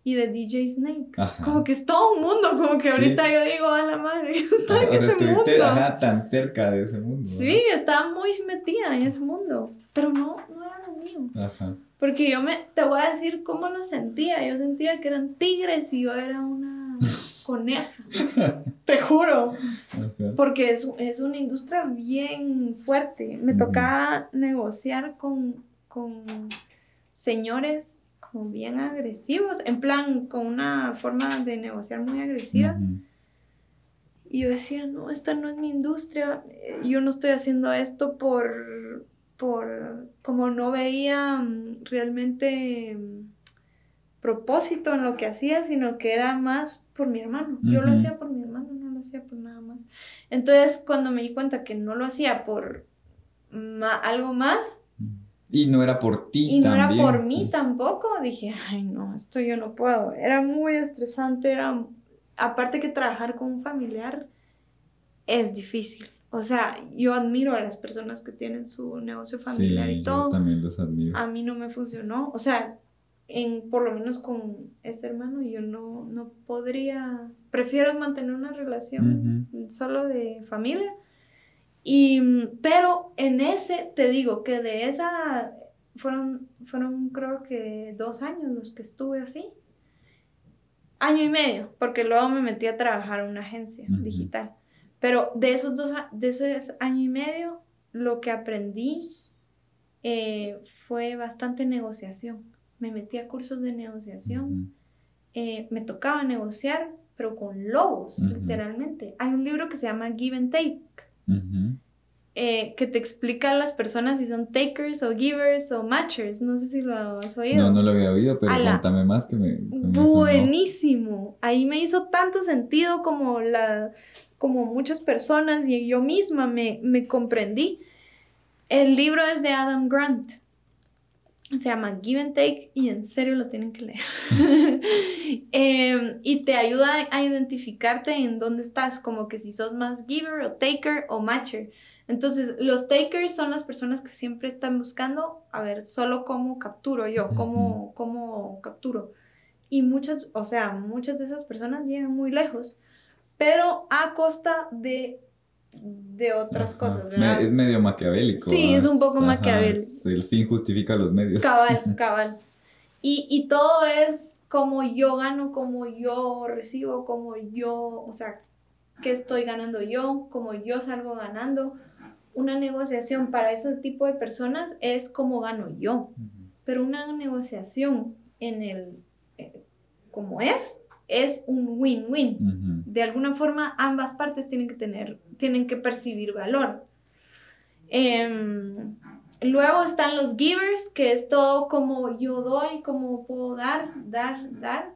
Y de DJ Snake. Como que es todo un mundo, como que ahorita yo digo, a la madre, *laughs* estoy en ese mundo. Ajá, tan cerca de ese mundo. Sí, estaba muy metida en ese mundo, pero no, no era lo mío. Ajá. Porque yo me, te voy a decir cómo lo sentía. Yo sentía que eran tigres y yo era una *laughs* coneja. te juro. Porque es, es, una industria bien fuerte. Me tocaba negociar con, con señores como bien agresivos, en plan, con una forma de negociar muy agresiva. Y yo decía, no, esta no es mi industria, yo no estoy haciendo esto por, por como no veía mm, realmente mm, propósito en lo que hacía, sino que era más por mi hermano. Yo lo hacía por mi hermano, no lo hacía por nada más. Entonces, cuando me di cuenta que no lo hacía por algo más. Y no era por ti. Y no era por mí tampoco. Dije, ay, no, esto yo no puedo. Era muy estresante, era... Aparte que trabajar con un familiar es difícil. O sea, yo admiro a las personas que tienen su negocio familiar y todo. Yo también los admiro. A mí no me funcionó. O sea, en, por lo menos con ese hermano, yo no, no podría. Prefiero mantener una relación solo de familia. Y, pero en ese, te digo que de esa fueron, fueron creo que dos años los que estuve así. Año y medio, porque luego me metí a trabajar en una agencia digital. Pero de esos dos, de esos año y medio, lo que aprendí eh, fue bastante negociación. me metí a cursos de negociación, eh, me tocaba negociar, pero con lobos, literalmente. Hay un libro que se llama Give and Take, eh, que te explica a las personas si son takers o givers o matchers. No sé si lo has oído. No, no lo había oído, pero cuéntame más que me... Buenísimo. Ahí me hizo tanto sentido como, la, como muchas personas y yo misma me, me comprendí. El libro es de Adam Grant. Se llama Give and Take y en serio lo tienen que leer. *laughs* Em, y te ayuda a identificarte en dónde estás, como que si sos más giver o taker o matcher. Entonces, los takers son las personas que siempre están buscando, a ver, solo cómo capturo yo, cómo, cómo capturo. Y muchas, o sea, muchas de esas personas llegan muy lejos, pero a costa de de otras cosas, ¿verdad? Es medio maquiavélico. Sí, es un poco maquiavélico. El fin justifica los medios. Cabal, *laughs* cabal. Y, y todo es como yo gano, como yo recibo, como yo, o sea, qué estoy ganando yo, como yo salgo ganando. Una negociación para ese tipo de personas es como gano yo. Pero una negociación en el, eh, como es, es un win-win. De alguna forma, ambas partes tienen que tener, tienen que percibir valor. Em, luego están los givers, que es todo como yo doy, como puedo dar, dar, dar.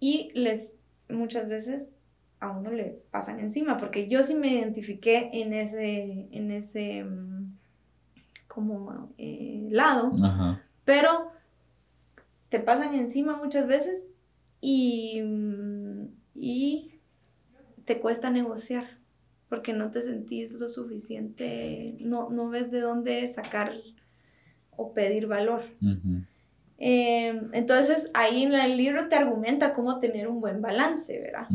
Y les, muchas veces a uno le pasan encima, porque yo sí me identifiqué en ese, en ese, mm, como eh, lado, pero te pasan encima muchas veces y, te cuesta negociar porque no te sentís lo suficiente, no, no ves de dónde sacar o pedir valor. Em, entonces ahí en el libro te argumenta cómo tener un buen balance, ¿verdad?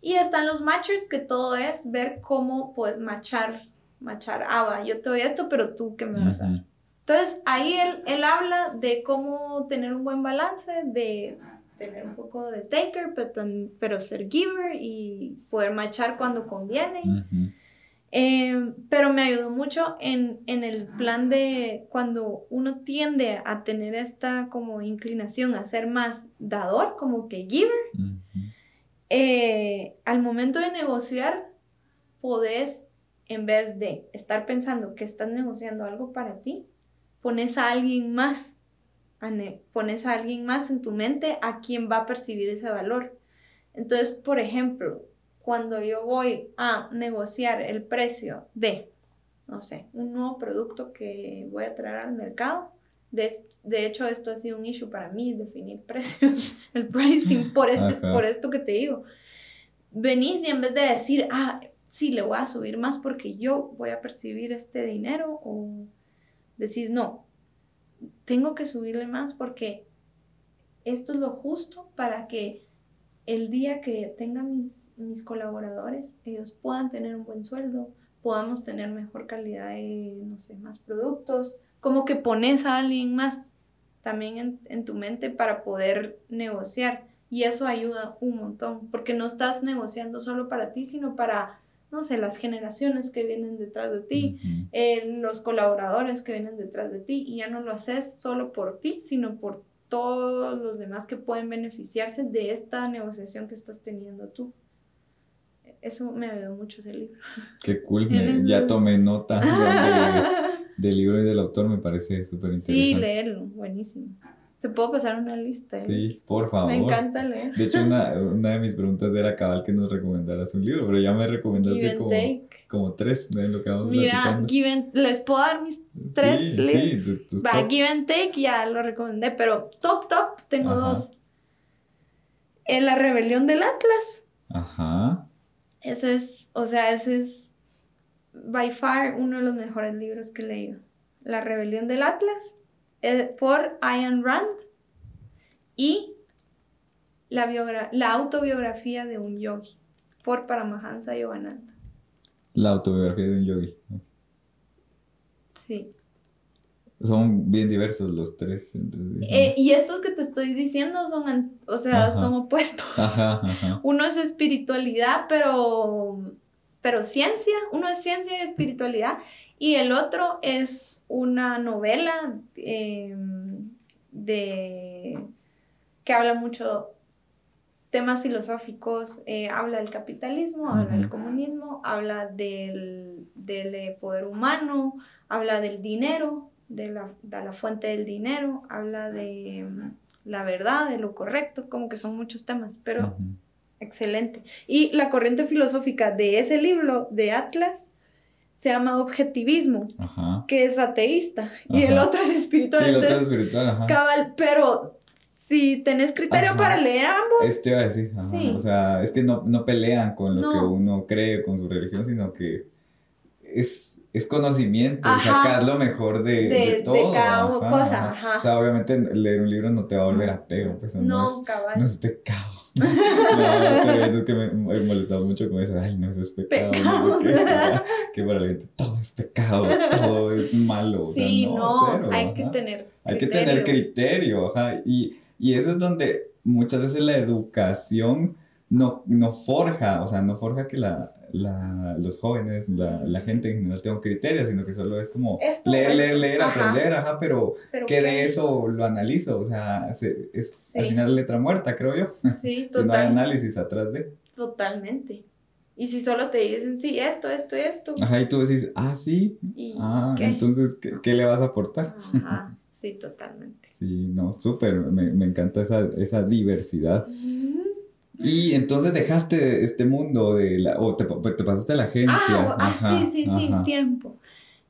Y están los matchers, que todo es ver cómo puedes machar, machar, ah, va, yo te doy esto, pero tú qué me vas a dar. Entonces ahí él, él habla de cómo tener un buen balance, de tener un poco de taker, pero, pero ser giver y poder machar cuando conviene. Eh, pero me ayudó mucho en, el plan de cuando uno tiende a tener esta como inclinación a ser más dador, como que giver, eh, al momento de negociar, podés, en vez de estar pensando que estás negociando algo para ti, pones a alguien más pones a alguien más en tu mente a quien va a percibir ese valor. Entonces, por ejemplo, cuando yo voy a negociar el precio de, no sé, un nuevo producto que voy a traer al mercado, de, hecho esto ha sido un issue para mí, definir *laughs* precios, el pricing, por, este, por esto que te digo. Venís y en vez de decir, ah, sí, le voy a subir más porque yo voy a percibir este dinero, o decís, no, tengo que subirle más porque esto es lo justo para que el día que tenga mis, mis colaboradores, ellos puedan tener un buen sueldo, podamos tener mejor calidad de, no sé, más productos, como que pones a alguien más también en, en tu mente para poder negociar. Y eso ayuda un montón, porque no estás negociando solo para ti, sino para no sé, las generaciones que vienen detrás de ti, eh, los colaboradores que vienen detrás de ti, y ya no lo haces solo por ti, sino por todos los demás que pueden beneficiarse de esta negociación que estás teniendo tú. Eso me ayudó mucho ese libro. Qué cool, *laughs* ya tomé nota *laughs* del libro y del autor, me parece súper interesante. Sí, leerlo, buenísimo. Te puedo pasar una lista. ¿eh? Sí, por favor. Me encanta leer. De hecho, una, *laughs* una, de mis preguntas era cabal que nos recomendaras un libro, pero ya me recomendaste como, como tres de lo que vamos Mira, give les puedo dar mis tres libros. Sí, Va, Give and Take ya lo recomendé, pero top, top, tengo dos. En La Rebelión del Atlas. Ajá. Ese es, o sea, ese es by far uno de los mejores libros que he leído. La Rebelión del Atlas por Ayn Rand y la, la autobiografía de un yogi por Paramahansa Yogananda. La autobiografía de un yogi. Sí. Son bien diversos los tres. Eh, y estos que te estoy diciendo son, o sea, son opuestos. *laughs* Uno es espiritualidad, pero, pero ciencia. Uno es ciencia y espiritualidad. Y el otro es una novela em, de que habla mucho temas filosóficos, eh, habla del capitalismo, habla del comunismo, habla del, del, poder humano, habla del dinero, de la, de la fuente del dinero, habla de la verdad, de lo correcto, como que son muchos temas, pero excelente. Y la corriente filosófica de ese libro de Atlas se llama objetivismo, que es ateísta, y el otro es espiritual. Sí, el otro es espiritual, ajá. Cabal, pero si tenés criterio para leer ambos. Este iba a decir, ajá. o sea, es que no, no pelean con lo que uno cree, con su religión, sino que es, es conocimiento, sacar lo mejor de, de, todo. De cada cosa, ajá. O sea, obviamente leer un libro no te va a volver ateo, pues no, no, es, cabal. no es pecado. *laughs* no, es que me he molestado mucho con eso. Ay, no, eso es pecado. No *laughs* que para la gente todo es pecado, todo es malo. Sí, o sea, no, no hay que tener Hay que tener criterio, ajá. Y, y eso es donde muchas veces la educación no, no forja, o sea, no forja que la, la, los jóvenes, la, la, gente en general tenga criterios, sino que solo es como leer, leer, leer, aprender, ajá, pero, ¿qué de eso lo analizo? O sea, es al final letra muerta, creo yo. Sí, total. *laughs* si no hay análisis atrás de. Totalmente. Y si solo te dicen, sí, esto, esto, esto. Ajá, y tú decís, ah, sí. ah, entonces, ¿qué, ¿qué, le vas a aportar? Ajá, *laughs* sí, totalmente. Sí, no, súper, me, me, encanta esa, esa diversidad. Y entonces dejaste este mundo de la, o te, te pasaste a la agencia. Ah, ah sí, sí, sí, tiempo.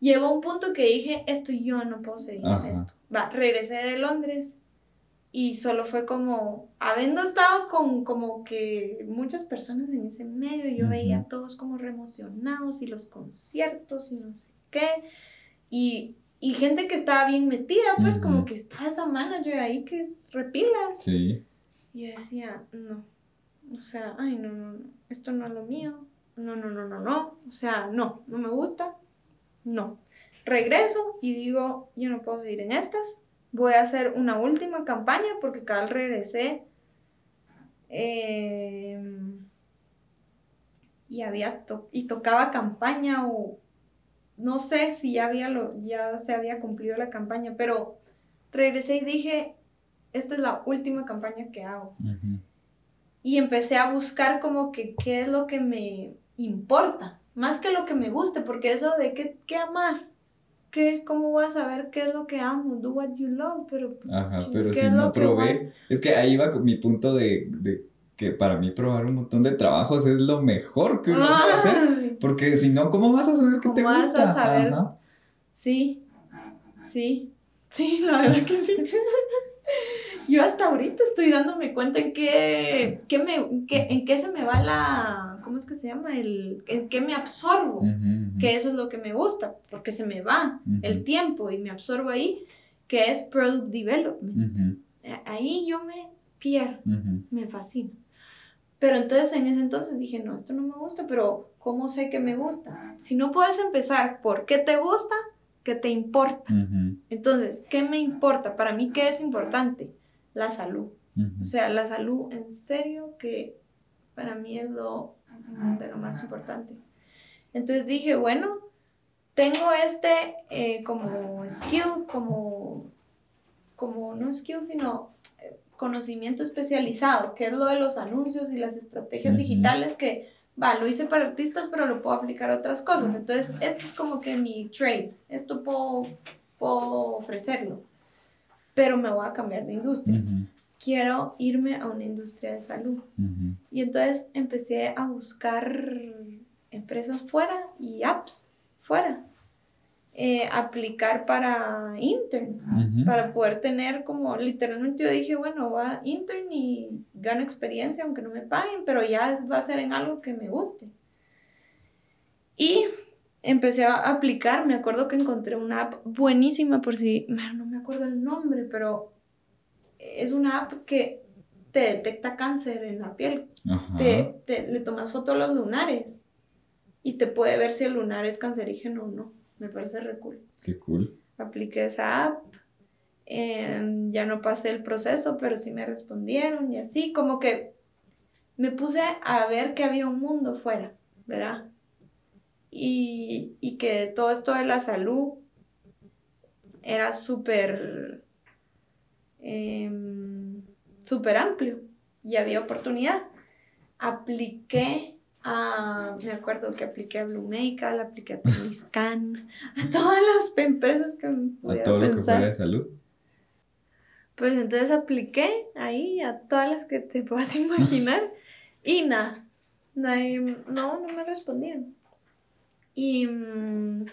Llegó un punto que dije, esto yo no puedo seguir en esto. Va, regresé de Londres y solo fue como, habiendo estado con como que muchas personas en ese medio, yo veía a todos como reemocionados y los conciertos y no sé qué. Y, y gente que estaba bien metida, pues como que está esa manager ahí que es repilas. Sí. Y yo decía, no, o sea, ay, no, no, no, esto no es lo mío, no, no, no, no, no, o sea, no, no me gusta, no. Regreso y digo, yo no puedo seguir en estas, voy a hacer una última campaña porque cada regresé em, y había y tocaba campaña o no sé si ya había lo, ya se había cumplido la campaña, pero regresé y dije, esta es la última campaña que hago y empecé a buscar como que qué es lo que me importa, más que lo que me guste, porque eso de qué, qué amas, ¿Qué, ¿cómo voy a saber qué es lo que amo? Do what you love, pero... Ajá, pero si no probé, es que ahí va mi punto de, de, que para mí probar un montón de trabajos es lo mejor que uno puede hacer, porque si no, ¿cómo vas a saber qué te gusta? ¿Cómo vas a saber? Sí, sí, sí, la verdad que sí. *laughs* yo hasta ahorita estoy dándome cuenta en qué, me, en qué se me va la, ¿cómo es que se llama? El, en qué me absorbo, que eso es lo que me gusta, porque se me va el tiempo y me absorbo ahí, que es Product Development. Ahí yo me pierdo, me fascina. Pero entonces en ese entonces dije, no, esto no me gusta, pero ¿cómo sé que me gusta? Si no puedes empezar por qué te gusta, ¿qué te importa? Entonces, ¿qué me importa? Para mí, ¿qué es importante? La salud. O sea, la salud en serio que para mí es lo de lo más importante. Entonces dije, bueno, tengo este eh, como skill, como, como no skill, sino eh, conocimiento especializado, que es lo de los anuncios y las estrategias digitales que, va, lo hice para artistas, pero lo puedo aplicar a otras cosas. Entonces, esto es como que mi trade, esto puedo, puedo ofrecerlo pero me voy a cambiar de industria. Quiero irme a una industria de salud. Y entonces empecé a buscar empresas fuera y apps fuera. Eh, aplicar para intern, para poder tener como, literalmente yo dije, bueno, va intern y gano experiencia aunque no me paguen, pero ya va a ser en algo que me guste. Y empecé a aplicar, me acuerdo que encontré una app buenísima por si, acuerdo el nombre, pero es una app que te detecta cáncer en la piel. Te, le tomas foto a los lunares y te puede ver si el lunar es cancerígeno o no. Me parece re cool. Qué cool. Apliqué esa app. Em, ya no pasé el proceso, pero sí me respondieron y así, como que me puse a ver que había un mundo fuera, ¿verdad? y, y que todo esto de la salud era súper súper amplio y había oportunidad. Apliqué a, me acuerdo que apliqué a Blue Medical, apliqué a *laughs* Temiscan, a todas las empresas que me A todo lo que fuera de salud. Pues entonces apliqué ahí a todas las que te puedas *laughs* imaginar y nada, no, no me respondían. Y mm,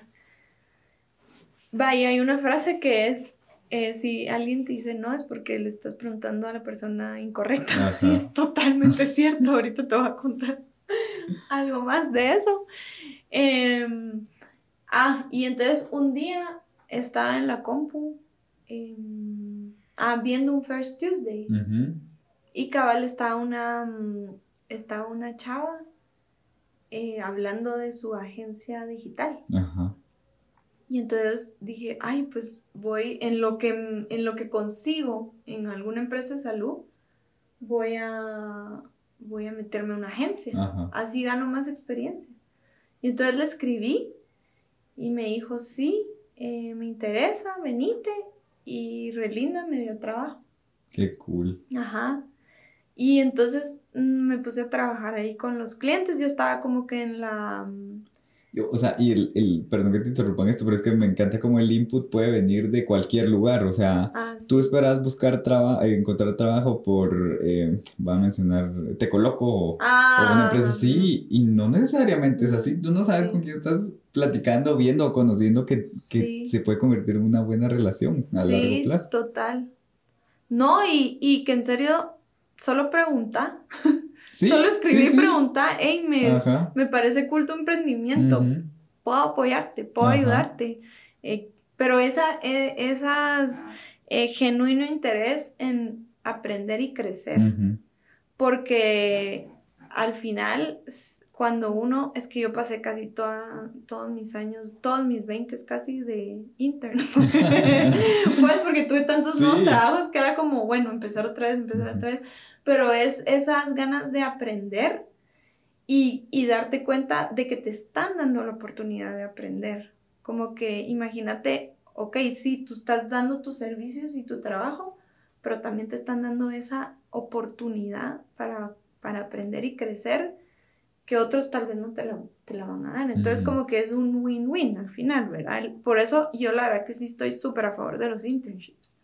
vaya, hay una frase que es, eh, si alguien te dice no es porque le estás preguntando a la persona incorrecta. *laughs* Y es totalmente cierto, ahorita te voy a contar *laughs* algo más de eso. Em, ah, y entonces un día estaba en la compu em, ah, viendo un First Tuesday y cabal estaba una, mm, estaba una chava eh, hablando de su agencia digital. Y entonces dije, ay, pues voy en lo que en lo que consigo en alguna empresa de salud, voy a voy a meterme en una agencia. Así gano más experiencia. Y entonces le escribí y me dijo, sí, eh, me interesa, venite. Y Relinda me dio trabajo. Qué cool. Ajá. Y entonces mm, me puse a trabajar ahí con los clientes. Yo estaba como que en la... O sea, y el, el, perdón que te interrumpa en esto, pero es que me encanta cómo el input puede venir de cualquier lugar. O sea, ah, tú esperas buscar trabajo, encontrar trabajo por, eh, va a mencionar, te coloco o, ah, una empresa así, y no necesariamente es así. Tú no sabes con quién estás platicando, viendo o conociendo que, que se puede convertir en una buena relación a largo plazo. Total. No, y, y que en serio solo pregunta. *laughs* solo escribí y pregunta, hey, me, me, parece culto emprendimiento. Puedo apoyarte, puedo ayudarte. Eh, pero esa, e, esas eh, genuino interés en aprender y crecer. Porque al final, cuando uno, es que yo pasé casi toda, todos mis años, todos mis 20 casi de intern. *laughs* *laughs* pues porque tuve tantos nuevos trabajos que era como, bueno, empezar otra vez, empezar otra vez pero es esas ganas de aprender y, darte cuenta de que te están dando la oportunidad de aprender. Como que imagínate, ok, sí, tú estás dando tus servicios y tu trabajo, pero también te están dando esa oportunidad para, para aprender y crecer que otros tal vez no te la, te la van a dar. Entonces como que es un win-win al final, ¿verdad? Por eso yo la verdad que sí estoy súper a favor de los internships.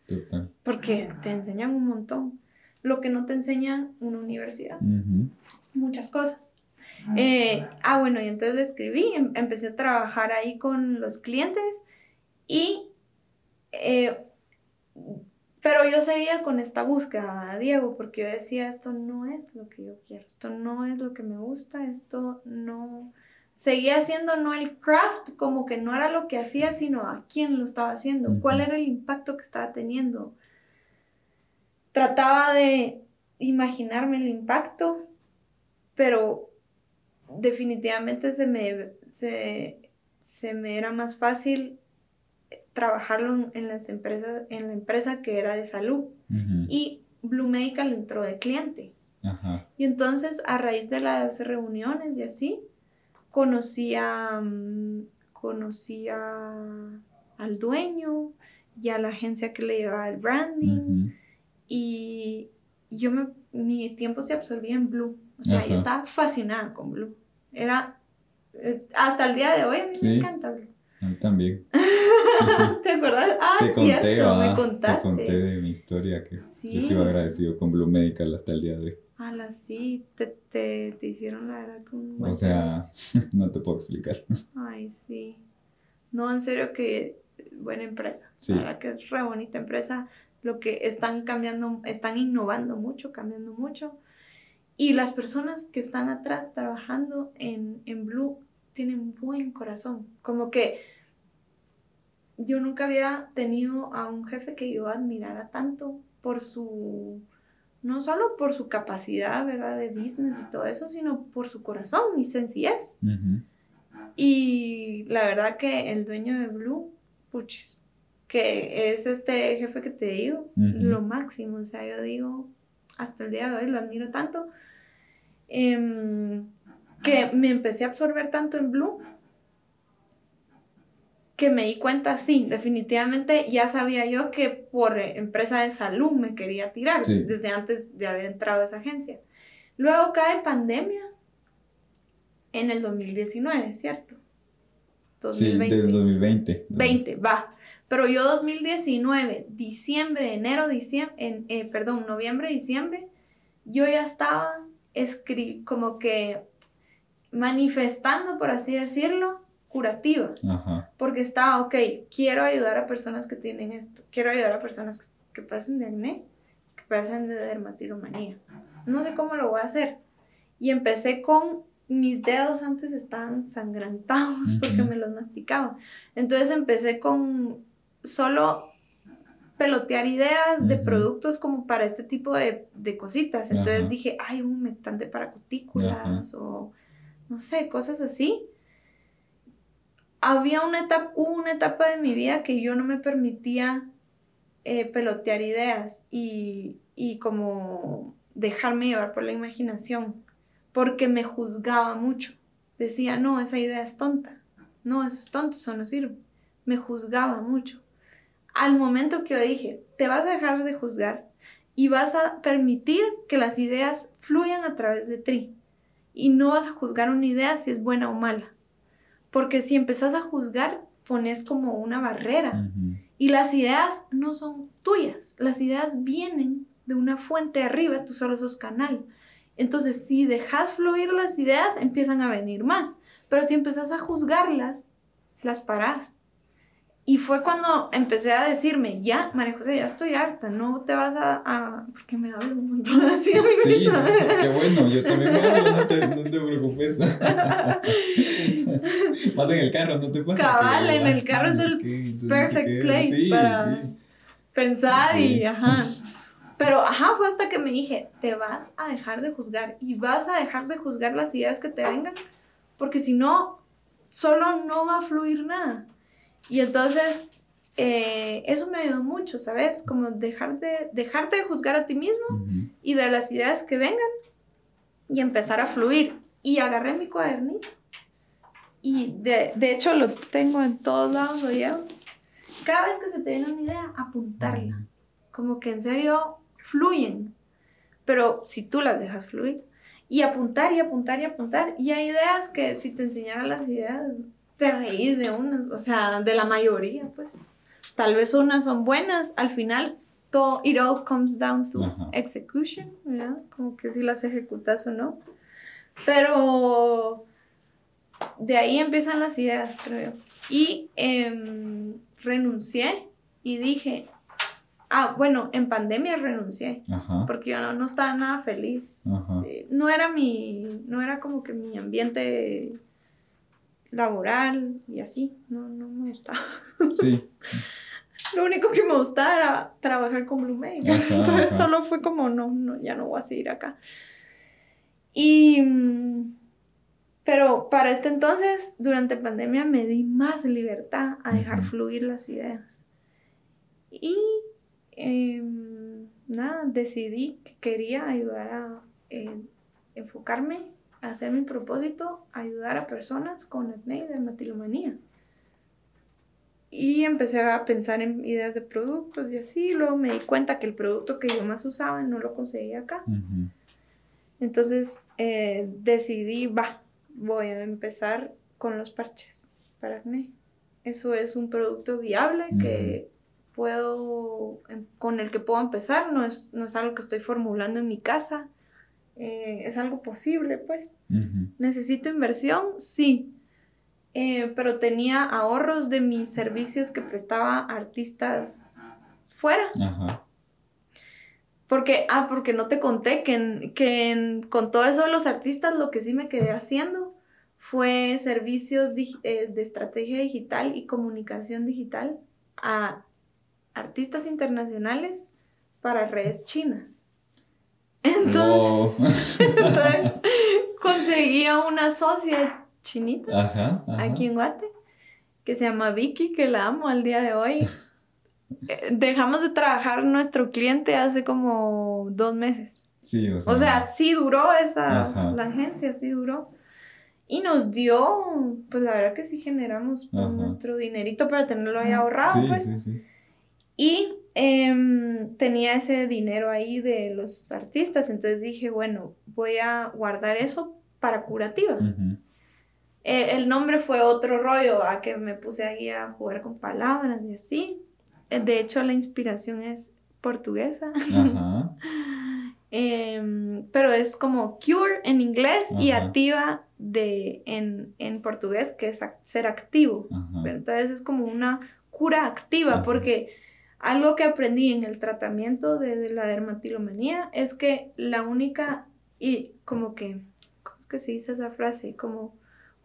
Porque te enseñan un montón lo que no te enseña una universidad. Muchas cosas. Eh, ah, bueno, y entonces le escribí, em, empecé a trabajar ahí con los clientes y... Eh, pero yo seguía con esta búsqueda, Diego, porque yo decía, esto no es lo que yo quiero, esto no es lo que me gusta, esto no... Seguía haciendo no el craft, como que no era lo que hacía, sino a quién lo estaba haciendo, cuál era el impacto que estaba teniendo, trataba de imaginarme el impacto, pero definitivamente se me, se, me era más fácil trabajarlo en las empresas, en la empresa que era de salud. Y Blue Medical entró de cliente. Y entonces, a raíz de las reuniones y así, conocí a, mm, al dueño y a la agencia que le llevaba el branding. Y yo me, mi tiempo se absorbía en Blue. O sea, yo estaba fascinada con Blue. Era, eh, hasta el día de hoy a mí me encanta Blue. A mí también. *laughs* ¿Te acuerdas? *laughs* Ah, te cierto, me contaste. Te conté de mi historia que sí. yo sigo agradecido con Blue Medical hasta el día de hoy. la sí, te, te, te hicieron la verdad con O sea, *laughs* no te puedo explicar. Ay, sí. No, en serio que buena empresa. Sí. La verdad que es re bonita empresa lo que están cambiando, están innovando mucho, cambiando mucho. Y las personas que están atrás trabajando en, en Blue tienen buen corazón. Como que yo nunca había tenido a un jefe que yo admirara tanto por su, no solo por su capacidad, ¿verdad? De business y todo eso, sino por su corazón y sencillez. Y la verdad que el dueño de Blue, puchis, que es este jefe que te digo, lo máximo. O sea, yo digo, hasta el día de hoy lo admiro tanto, em, que me empecé a absorber tanto en Blue, que me di cuenta, sí, definitivamente ya sabía yo que por empresa de salud me quería tirar desde antes de haber entrado a esa agencia. Luego cae pandemia en el 2019, ¿cierto? 2020. Sí, del 2020. 20, va. Pero yo 2019, diciembre, enero, diciembre, en, eh, perdón, noviembre, diciembre, yo ya estaba como que manifestando, por así decirlo, curativa. Porque estaba, ok, quiero ayudar a personas que tienen esto, quiero ayudar a personas que, que pasen de acné, que pasen de dermatiromanía. No sé cómo lo voy a hacer. Y empecé con mis dedos antes estaban sangrantados *laughs* porque me los masticaba. Entonces empecé con solo pelotear ideas de productos como para este tipo de, cositas. Entonces dije, hay un humectante para cutículas o no sé, cosas así. Había una etapa, hubo una etapa de mi vida que yo no me permitía eh, pelotear ideas y, y como dejarme llevar por la imaginación, porque me juzgaba mucho. Decía, no, esa idea es tonta. No, eso es tonto, eso no sirve. Me juzgaba mucho al momento que yo dije, te vas a dejar de juzgar y vas a permitir que las ideas fluyan a través de ti. Y no vas a juzgar una idea si es buena o mala. Porque si empezás a juzgar, pones como una barrera. Y las ideas no son tuyas. Las ideas vienen de una fuente arriba, tú solo sos canal. Entonces, si dejas fluir las ideas, empiezan a venir más. Pero si empezás a juzgarlas, las parás. Y fue cuando empecé a decirme, ya, María José, ya estoy harta, no te vas a... a... Porque me hablo un montón *laughs* así a mí Sí, qué bueno, yo también me hablo, no te, no te preocupes. *laughs* Más en el carro, no te pasa. Cabal, en el carro es el perfect place para pensar y, ajá. Pero, ajá, fue hasta que me dije, te vas a dejar de juzgar y vas a dejar de juzgar las ideas que te vengan, porque si no, solo no va a fluir nada. Y entonces, eh, eso me ayudó mucho, ¿sabes? Como dejar de, dejarte de juzgar a ti mismo y de las ideas que vengan y empezar a fluir. Y agarré mi cuadernito. Y de, de hecho lo tengo en todos lados, oye. Cada vez que se te viene una idea, apuntarla. Como que en serio fluyen. Pero si tú las dejas fluir. Y apuntar y apuntar y apuntar. Y hay ideas que si te enseñara las ideas, te reís de unas, o sea, de la mayoría, pues. Tal vez unas son buenas, al final todo, it all comes down to execution, ¿verdad? Como que si las ejecutas o no. Pero de ahí empiezan las ideas, creo yo. Y em, renuncié y dije, ah, bueno, en pandemia renuncié, porque yo no, estaba nada feliz. Eh, no era mi, no era como que mi ambiente laboral y así. No, no me gustaba. *laughs* Sí. Lo único que me gustaba era trabajar con Blue *laughs* Entonces solo fue como, no, no, ya no voy a seguir acá. Y, pero para este entonces, durante pandemia, me di más libertad a dejar fluir las ideas. Y em, nada, decidí que quería ayudar a eh, enfocarme hacer mi propósito, ayudar a personas con acné y dermatilomanía. Y empecé a pensar en ideas de productos y así, luego me di cuenta que el producto que yo más usaba no lo conseguía acá. Entonces eh, decidí, va, voy a empezar con los parches para acné. Eso es un producto viable que puedo, em, con el que puedo empezar, no es, no es algo que estoy formulando en mi casa, eh, es algo posible, pues. ¿Necesito inversión? Sí. Eh, pero tenía ahorros de mis servicios que prestaba a artistas fuera. Porque, ah, porque no te conté que, que con todo eso de los artistas lo que sí me quedé haciendo fue servicios eh, de estrategia digital y comunicación digital a artistas internacionales para redes chinas. Entonces, *laughs* entonces conseguí a una socia chinita aquí en Guate que se llama Vicky, que la amo al día de hoy. *laughs* Eh, dejamos de trabajar nuestro cliente hace como dos meses. Sí, o sea. O sea, sí duró esa, la agencia, sí duró. Y nos dio, pues la verdad que sí generamos nuestro dinerito para tenerlo ahí ahorrado, sí, pues. Sí, sí. Y em, tenía ese dinero ahí de los artistas, entonces dije, bueno, voy a guardar eso para curativa. el, nombre fue otro rollo, a que me puse ahí a jugar con palabras y así. De hecho, la inspiración es portuguesa. *laughs* Em, pero es como cure en inglés y activa de, en, portugués, que es ser activo. entonces es como una cura activa, porque algo que aprendí en el tratamiento de, la dermatilomanía es que la única, y como que, ¿cómo es que se dice esa frase? Como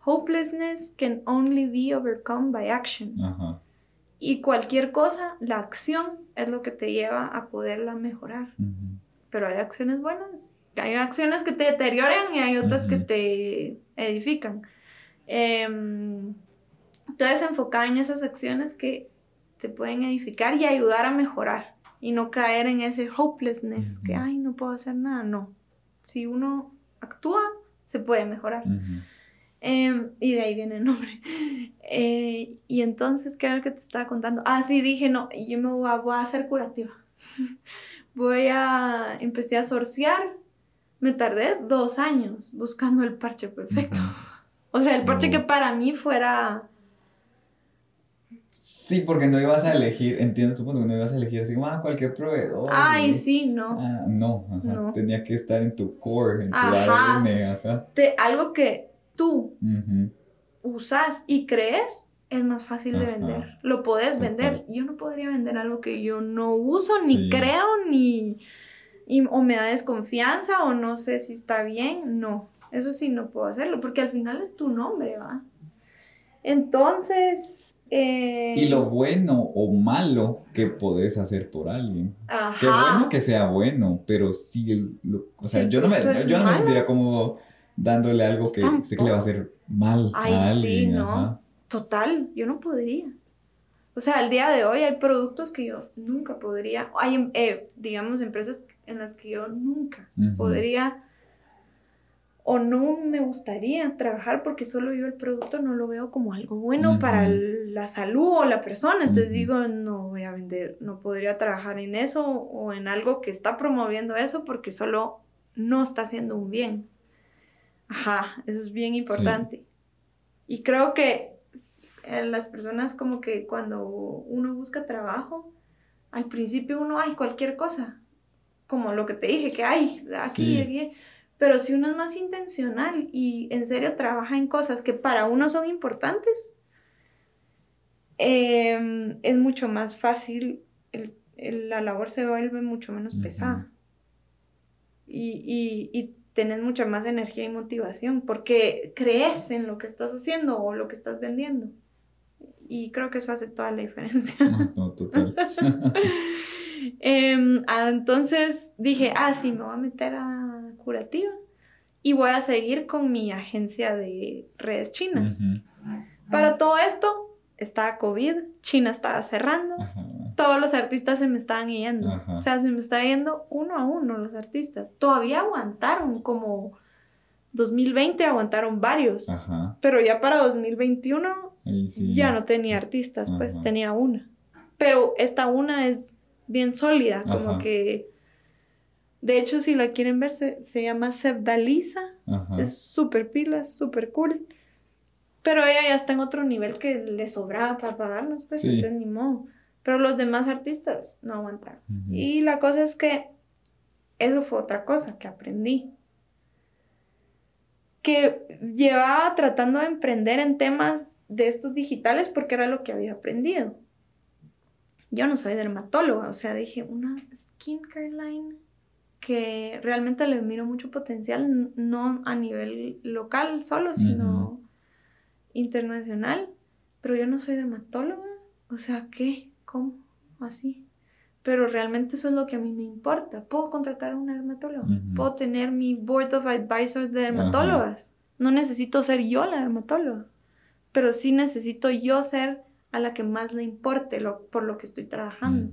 hopelessness can only be overcome by action. Y cualquier cosa, la acción es lo que te lleva a poderla mejorar. Pero hay acciones buenas, hay acciones que te deterioran y hay otras que te edifican. Em, entonces, enfocada en esas acciones que te pueden edificar y ayudar a mejorar y no caer en ese hopelessness que, ay, no puedo hacer nada. No. Si uno actúa, se puede mejorar. Em, y de ahí viene el nombre. *laughs* Eh, y entonces, ¿qué era lo que te estaba contando? Ah, sí, dije, no, yo me voy a, voy a hacer curativa. *laughs* voy a, empecé a sorciar. Me tardé dos años buscando el parche perfecto. *laughs* o sea, el parche que para mí fuera Sí, porque no ibas a elegir, entiendo tu punto, no ibas a elegir así como, ah, cualquier proveedor. Ay, sí, no. Ah, no, ajá. Tenía que estar en tu core, en tu ADN, ajá. algo que tú usas y crees es más fácil de vender. Lo puedes vender. Yo no podría vender algo que yo no uso, ni creo, ni... o me da desconfianza, o no sé si está bien. No, eso sí no puedo hacerlo, porque al final es tu nombre, ¿va? Entonces, y lo eh, bueno o malo que podés hacer por alguien. Ajá. Qué bueno que sea bueno, pero sí, o sea, yo, no me, yo no me sentiría como dándole algo que sé que le va a hacer mal a alguien. Sí, no. Total, yo no podría. O sea, al día de hoy hay productos que yo nunca podría, hay, eh, digamos, empresas en las que yo nunca podría o no me gustaría trabajar porque solo yo el producto no lo veo como algo bueno para la salud o la persona. Entonces digo, no voy a vender, no podría trabajar en eso o en algo que está promoviendo eso porque solo no está haciendo un bien. Ajá, eso es bien importante. Y creo que eh, las personas como que cuando uno busca trabajo, al principio uno hay cualquier cosa, como lo que te dije, que hay aquí, aquí pero si uno es más intencional y en serio trabaja en cosas que para uno son importantes, em, es mucho más fácil, la labor se vuelve mucho menos pesada. Y, y, y tenés mucha más energía y motivación porque crees en lo que estás haciendo o lo que estás vendiendo. Y creo que eso hace toda la diferencia. *laughs* No, total. *laughs* Em, ah, entonces dije, ah, sí, me voy a meter a curativa y voy a seguir con mi agencia de redes chinas. Para todo esto, estaba COVID, China estaba cerrando, todos los artistas se me estaban yendo. O sea, se me está yendo uno a uno los artistas. Todavía aguantaron como 2020, aguantaron varios. Pero ya para 2021 ya no tenía artistas, pues tenía una. Pero esta una es bien sólida, como que... De hecho, si la quieren ver, se, llama Sebdalisa. Es súper pila, súper cool. Pero ella ya está en otro nivel que le sobraba para pagarnos, pues, entonces ni modo. Pero los demás artistas no aguantaron. Y la cosa es que eso fue otra cosa que aprendí. Que llevaba tratando de emprender en temas de estos digitales porque era lo que había aprendido yo no soy dermatóloga, o sea, dije, una skincare line que realmente le miro mucho potencial, no a nivel local solo, sino internacional, pero yo no soy dermatóloga, o sea, ¿qué? ¿Cómo? Así. Pero realmente eso es lo que a mí me importa. Puedo contratar a una dermatóloga, puedo tener mi board of advisors de dermatólogas. No necesito ser yo la dermatóloga, pero sí necesito yo ser a la que más le importe lo, por lo que estoy trabajando.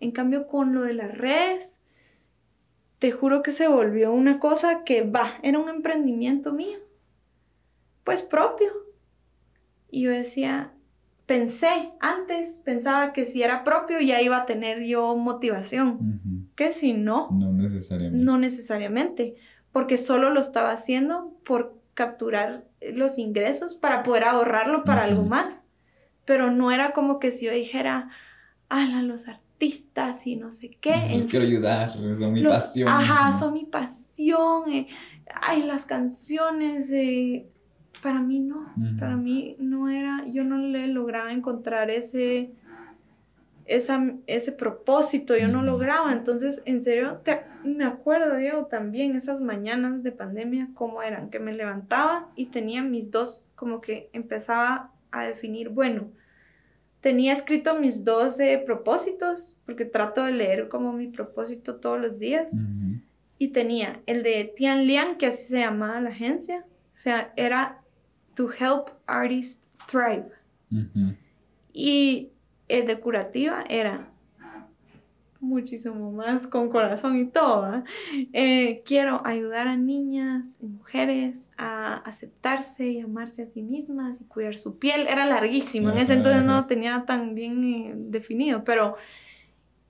En cambio, con lo de las redes, te juro que se volvió una cosa que va, era un emprendimiento mío. pues propio. Y yo decía, pensé, antes pensaba que si era propio ya iba a tener yo motivación, que si no. No necesariamente. No necesariamente, porque solo lo estaba haciendo por capturar los ingresos para poder ahorrarlo para algo más. Pero no era como que si yo dijera, ala, los artistas y no sé qué. Los quiero ayudar, son mi pasión. Ajá, son mi pasión. Eh, ay, las canciones. Eh, para mí no, para mí no era, yo no le lograba encontrar ese, esa, ese propósito, yo no lograba. Entonces, en serio, me acuerdo, Diego, también esas mañanas de pandemia, cómo eran, que me levantaba y tenía mis dos, como que empezaba a definir, bueno, tenía escrito mis 12 propósitos, porque trato de leer como mi propósito todos los días. Y tenía el de Tian Liang, que así se llamaba la agencia. O sea, era To Help Artists Thrive. Y el de curativa era muchísimo más con corazón y todo. Eh, quiero ayudar a niñas y mujeres a aceptarse y amarse a sí mismas y cuidar su piel. Era larguísimo, en ese entonces no lo tenía tan bien eh, definido, pero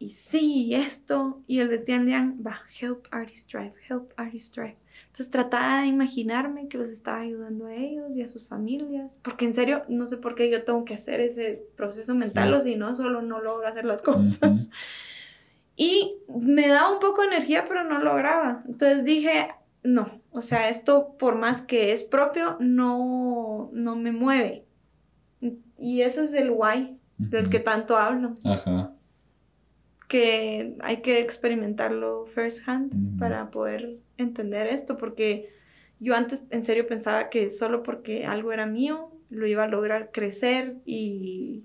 y sí, esto, y el de Tian Liang, va, help artist drive, help artist drive. Entonces trataba de imaginarme que los estaba ayudando a ellos y a sus familias, porque en serio, no sé por qué yo tengo que hacer ese proceso mental o si no, solo no logro hacer las cosas. Y me daba un poco de energía, pero no lograba. Entonces dije, no, o sea, esto por más que es propio, no, no me mueve. Y eso es el why del que tanto hablo. Ajá. Que hay que experimentarlo first hand para poder entender esto, porque yo antes en serio pensaba que solo porque algo era mío, lo iba a lograr crecer y,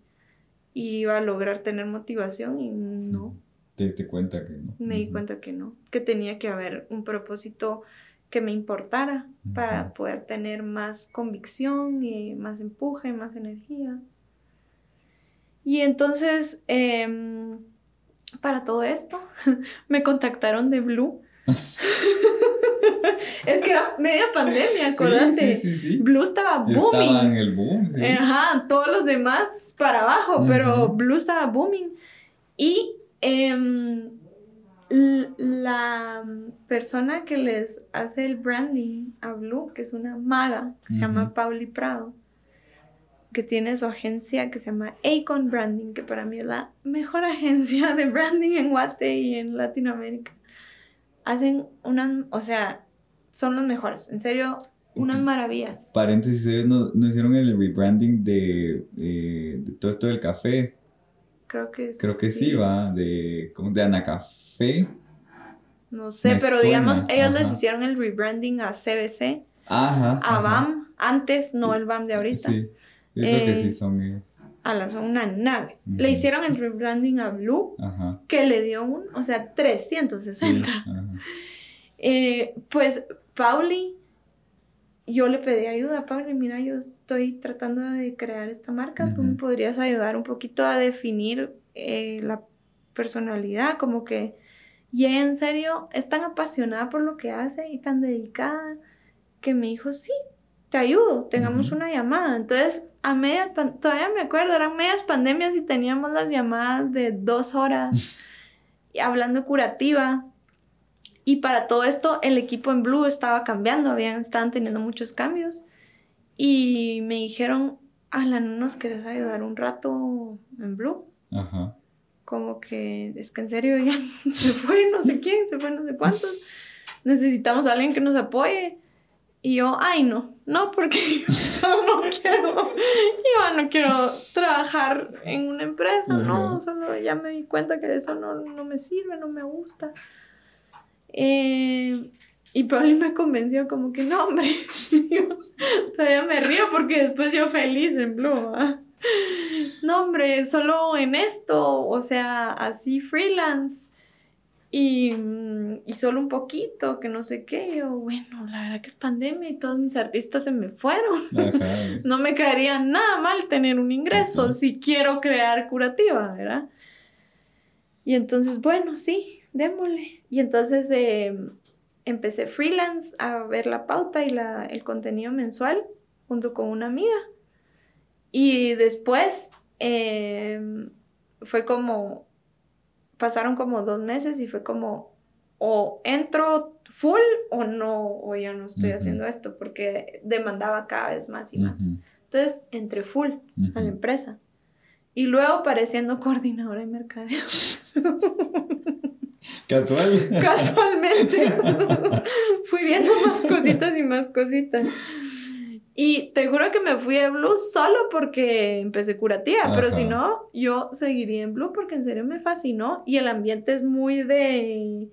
y iba a lograr tener motivación y no. Te di cuenta que no. Me di cuenta que no, que tenía que haber un propósito que me importara para poder tener más convicción y más empuje, más energía. Y entonces, em, para todo esto, *laughs* me contactaron de Blue. *laughs* es que era media pandemia, acuérdate. Blue estaba booming. Estaba en el boom, Ajá, todos los demás para abajo, pero Blue estaba booming. Y Em, la persona que les hace el branding a Blue, que es una maga, que se llama Pauli Prado, que tiene su agencia que se llama Acon Branding, que para mí es la mejor *laughs* agencia de branding en Guate y en Latinoamérica. Hacen una, o sea, son los mejores, en serio, unas maravillas. Paréntesis, ellos no, hicieron el rebranding de, eh, de todo esto del café. Creo que Creo que sí, va, de, como de Anacafé. No sé, pero digamos, ellos les hicieron el rebranding a CBC, ajá, a BAM, antes, no el BAM de ahorita. Sí, yo creo que sí eh, son ellos. A la son una nave. Le hicieron el rebranding a Blue, ajá. que le dio un, o sea, 360. *laughs* eh, pues Pauli, yo le pedí ayuda a Pauli, mira, yo estoy tratando de crear esta marca, tú me podrías ayudar un poquito a definir eh, la personalidad, como que, y en serio es tan apasionada por lo que hace y tan dedicada que me dijo, sí, te ayudo, tengamos una llamada. Entonces, a media, todavía me acuerdo, eran medias pandemias y teníamos las llamadas de dos horas *laughs* hablando curativa. Y para todo esto, el equipo en Blue estaba cambiando, habían, estaban teniendo muchos cambios. Y me dijeron, Ala, ¿no nos querés ayudar un rato en Blue? Ajá. Como que es que en serio ya *laughs* se fue no sé quién, se fue no sé cuántos. Necesitamos a alguien que nos apoye. Y yo, ay, no, no, porque *laughs* yo no quiero, yo no quiero trabajar en una empresa, no, solo ya me di cuenta que eso no, no me sirve, no me gusta. Eh, y Pauli me convenció como que no, hombre, *laughs* todavía me río porque después yo feliz en Blue. No, hombre, solo en esto, o sea, así freelance. Y, y, solo un poquito, que no sé qué. Yo, bueno, la verdad que es pandemia y todos mis artistas se me fueron. *laughs* no me caería nada mal tener un ingreso si quiero crear curativa, ¿verdad? Y entonces, bueno, sí, démosle. Y entonces eh, empecé freelance a ver la pauta y la, el contenido mensual junto con una amiga. Y después em, fue como, pasaron como dos meses y fue como, o entro full o no, o ya no estoy haciendo esto, porque demandaba cada vez más y más. Entonces, entré full a la empresa. Y luego pareciendo coordinadora de mercadeo. *laughs* Casual. Casualmente. *laughs* fui viendo más cositas y más cositas. Y te juro que me fui a Blue solo porque empecé curativa, pero si no, yo seguiría en Blue porque en serio me fascinó y el ambiente es muy de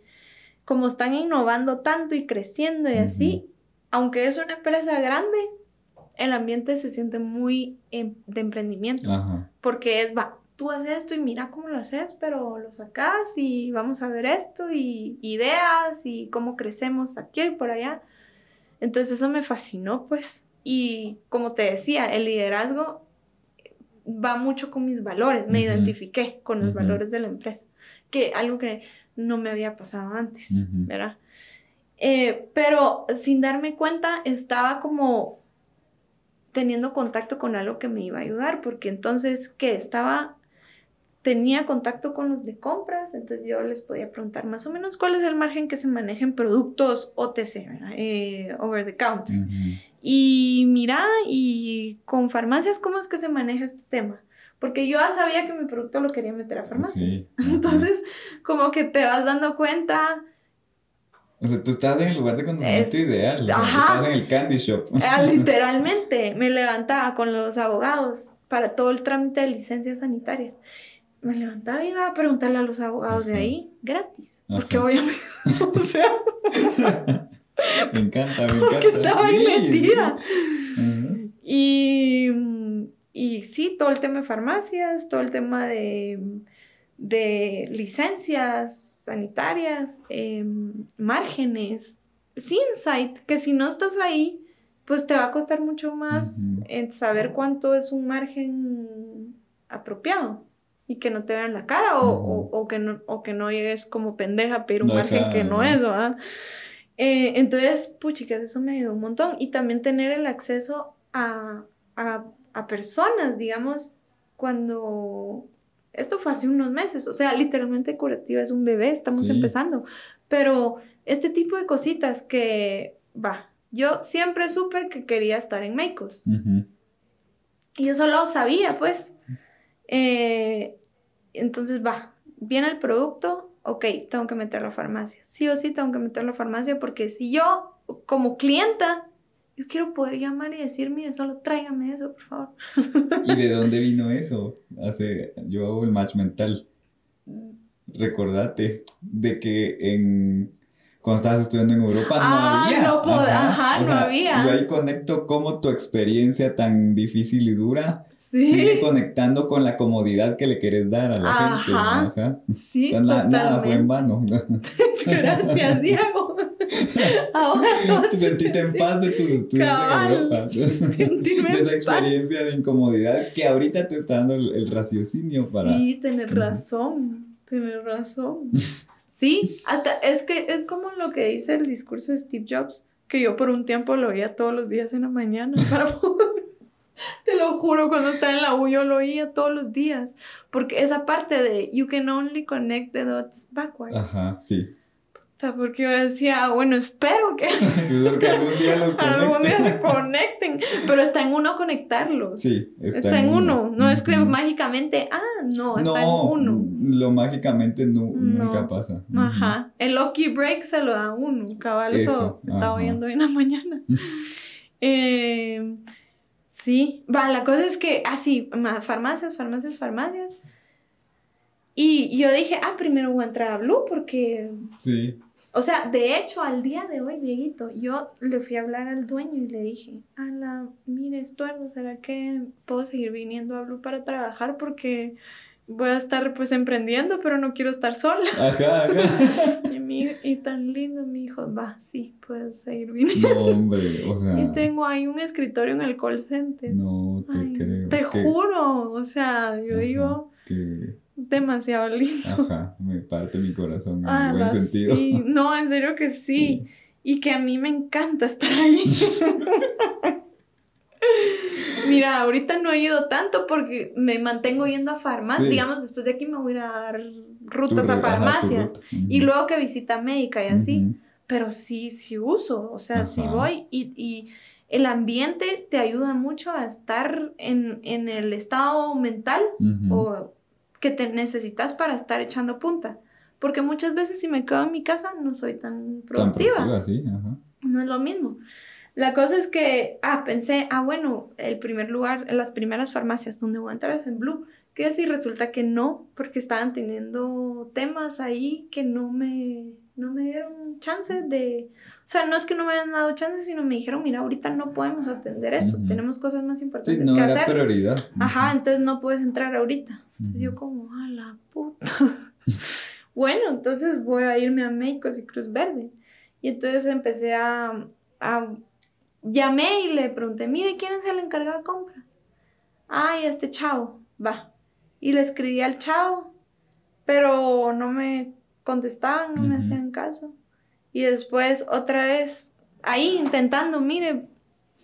como están innovando tanto y creciendo y así, aunque es una empresa grande, el ambiente se siente muy em, de emprendimiento, porque es, va, tú haces esto y mira cómo lo haces, pero lo sacas y vamos a ver esto y ideas y cómo crecemos aquí y por allá. Entonces eso me fascinó, pues. Y como te decía, el liderazgo va mucho con mis valores, me identifiqué con los valores de la empresa, que algo que no me había pasado antes, ¿verdad? Eh, pero sin darme cuenta estaba como teniendo contacto con algo que me iba a ayudar, porque entonces, ¿qué? Estaba, tenía contacto con los de compras, entonces yo les podía preguntar más o menos cuál es el margen que se maneja en productos OTC, eh, over the counter. Y mira, y con farmacias, ¿cómo es que se maneja este tema? porque yo ya sabía que mi producto lo quería meter a farmacias. *laughs* Entonces, como que te vas dando cuenta. O sea, tú estás en el lugar de conocimiento ideal. Ajá. estás en el candy shop. *laughs* Ah, literalmente, *laughs* me levantaba con los abogados para todo el trámite de licencias sanitarias. Me levantaba y iba a preguntarle a los abogados de ahí, gratis. Porque obviamente, *laughs* o sea... *laughs* me encanta, me encanta. Porque estaba ahí metida. Y y sí, todo el tema de farmacias, todo el tema de, licencias sanitarias, em, márgenes, sí, insight, que si no estás ahí, pues te va a costar mucho más saber cuánto es un margen apropiado y que no te vean la cara o, que, no, o que no llegues como pendeja a pedir un margen que no es, ¿verdad? Eh, entonces, puchicas, eso me ayudó un montón. Y también tener el acceso a a personas, digamos, cuando esto fue hace unos meses, o sea, literalmente curativa es un bebé, estamos empezando, pero este tipo de cositas que, va, yo siempre supe que quería estar en Meicos. Y yo solo sabía, pues. Eh, entonces, va, viene el producto, ok, tengo que meter la farmacia. Sí o sí tengo que meter la farmacia porque si yo, como clienta, yo quiero poder llamar y decir, mire, solo tráigame eso, por favor. ¿Y de *laughs* dónde vino eso? Hace, yo hago el match mental. Recordate de que en cuando estabas estudiando en Europa no ah, había. No ajá, no había. Yo ahí conecto cómo tu experiencia tan difícil y dura sigue conectando con la comodidad que le quieres dar a la gente. Ajá. Sí, nada fue en vano. *laughs* Gracias, Diego. Ahora todo *laughs* Sentite en paz de tus estudios *laughs* en Europa. de esa experiencia de incomodidad que ahorita te está dando el, raciocinio para. Sí, tienes razón. Tienes razón. Sí, hasta es que es como lo que dice el discurso de Steve Jobs, que yo por un tiempo lo oía todos los días en la mañana para *laughs* Te lo juro, cuando estaba en la U yo lo oía todos los días, porque esa parte de you can only connect the dots backwards. Ajá, sí porque yo decía, bueno, espero que, *laughs* algún día los *laughs* conecten. se conecten, pero está en uno conectarlos. Sí, está, en, uno. No es que mágicamente, ah, no, está en uno. Lo mágicamente nunca pasa. Ajá. El lucky break se lo da uno. Cabal, eso, estaba oyendo en la mañana. eh, sí, va, la cosa es que, así, ah, farmacias, farmacias, farmacias. Y yo dije, ah, primero voy a entrar a Blue porque... Sí. O sea, de hecho, al día de hoy, Dieguito, yo le fui a hablar al dueño y le dije, Ala, mire, Estuardo, ¿será que puedo seguir viniendo a Blue para trabajar? Porque voy a estar pues emprendiendo, pero no quiero estar sola. Ajá, ajá. *laughs* Y, y tan lindo mi hijo, va, sí, puedes seguir viniendo. No, hombre, o *laughs* sea. Y tengo ahí un escritorio en el call center. No, te creo. Te juro, o sea, yo digo demasiado lindo. Ajá, me parte mi corazón en ah, buen sentido. Sí, no, en serio que sí. Y que a mí me encanta estar ahí. *laughs* *laughs* mira, ahorita no he ido tanto porque me mantengo yendo a farmacias. Digamos, después de aquí me voy a dar rutas a farmacias. Y luego que visita médica y así. Pero sí, sí uso. O sea, sí voy y, el ambiente te ayuda mucho a estar en, el estado mental o que te necesitas para estar echando punta. Porque muchas veces si me quedo en mi casa no soy tan productiva. Tan productiva sí, Ajá. No es lo mismo. La cosa es que, ah, pensé, ah, bueno, el primer lugar, las primeras farmacias donde voy a entrar es en Blue. ¿Qué si resulta que no? Porque estaban teniendo temas ahí que no me, no me dieron chance de... O sea, no es que no me hayan dado chance, sino me dijeron, mira, ahorita no podemos atender esto, tenemos cosas más importantes sí, no era prioridad. Ajá, entonces no puedes entrar ahorita. Entonces yo como, a la puta. *laughs* bueno, entonces voy a irme a México y Cruz Verde. Y entonces empecé a, a llamé y le pregunté, mire, ¿quién es el encargado de compras? Ay, este chavo, va. Y le escribí al chavo, pero no me contestaban, no me hacían caso. Y después otra vez, ahí intentando, mire,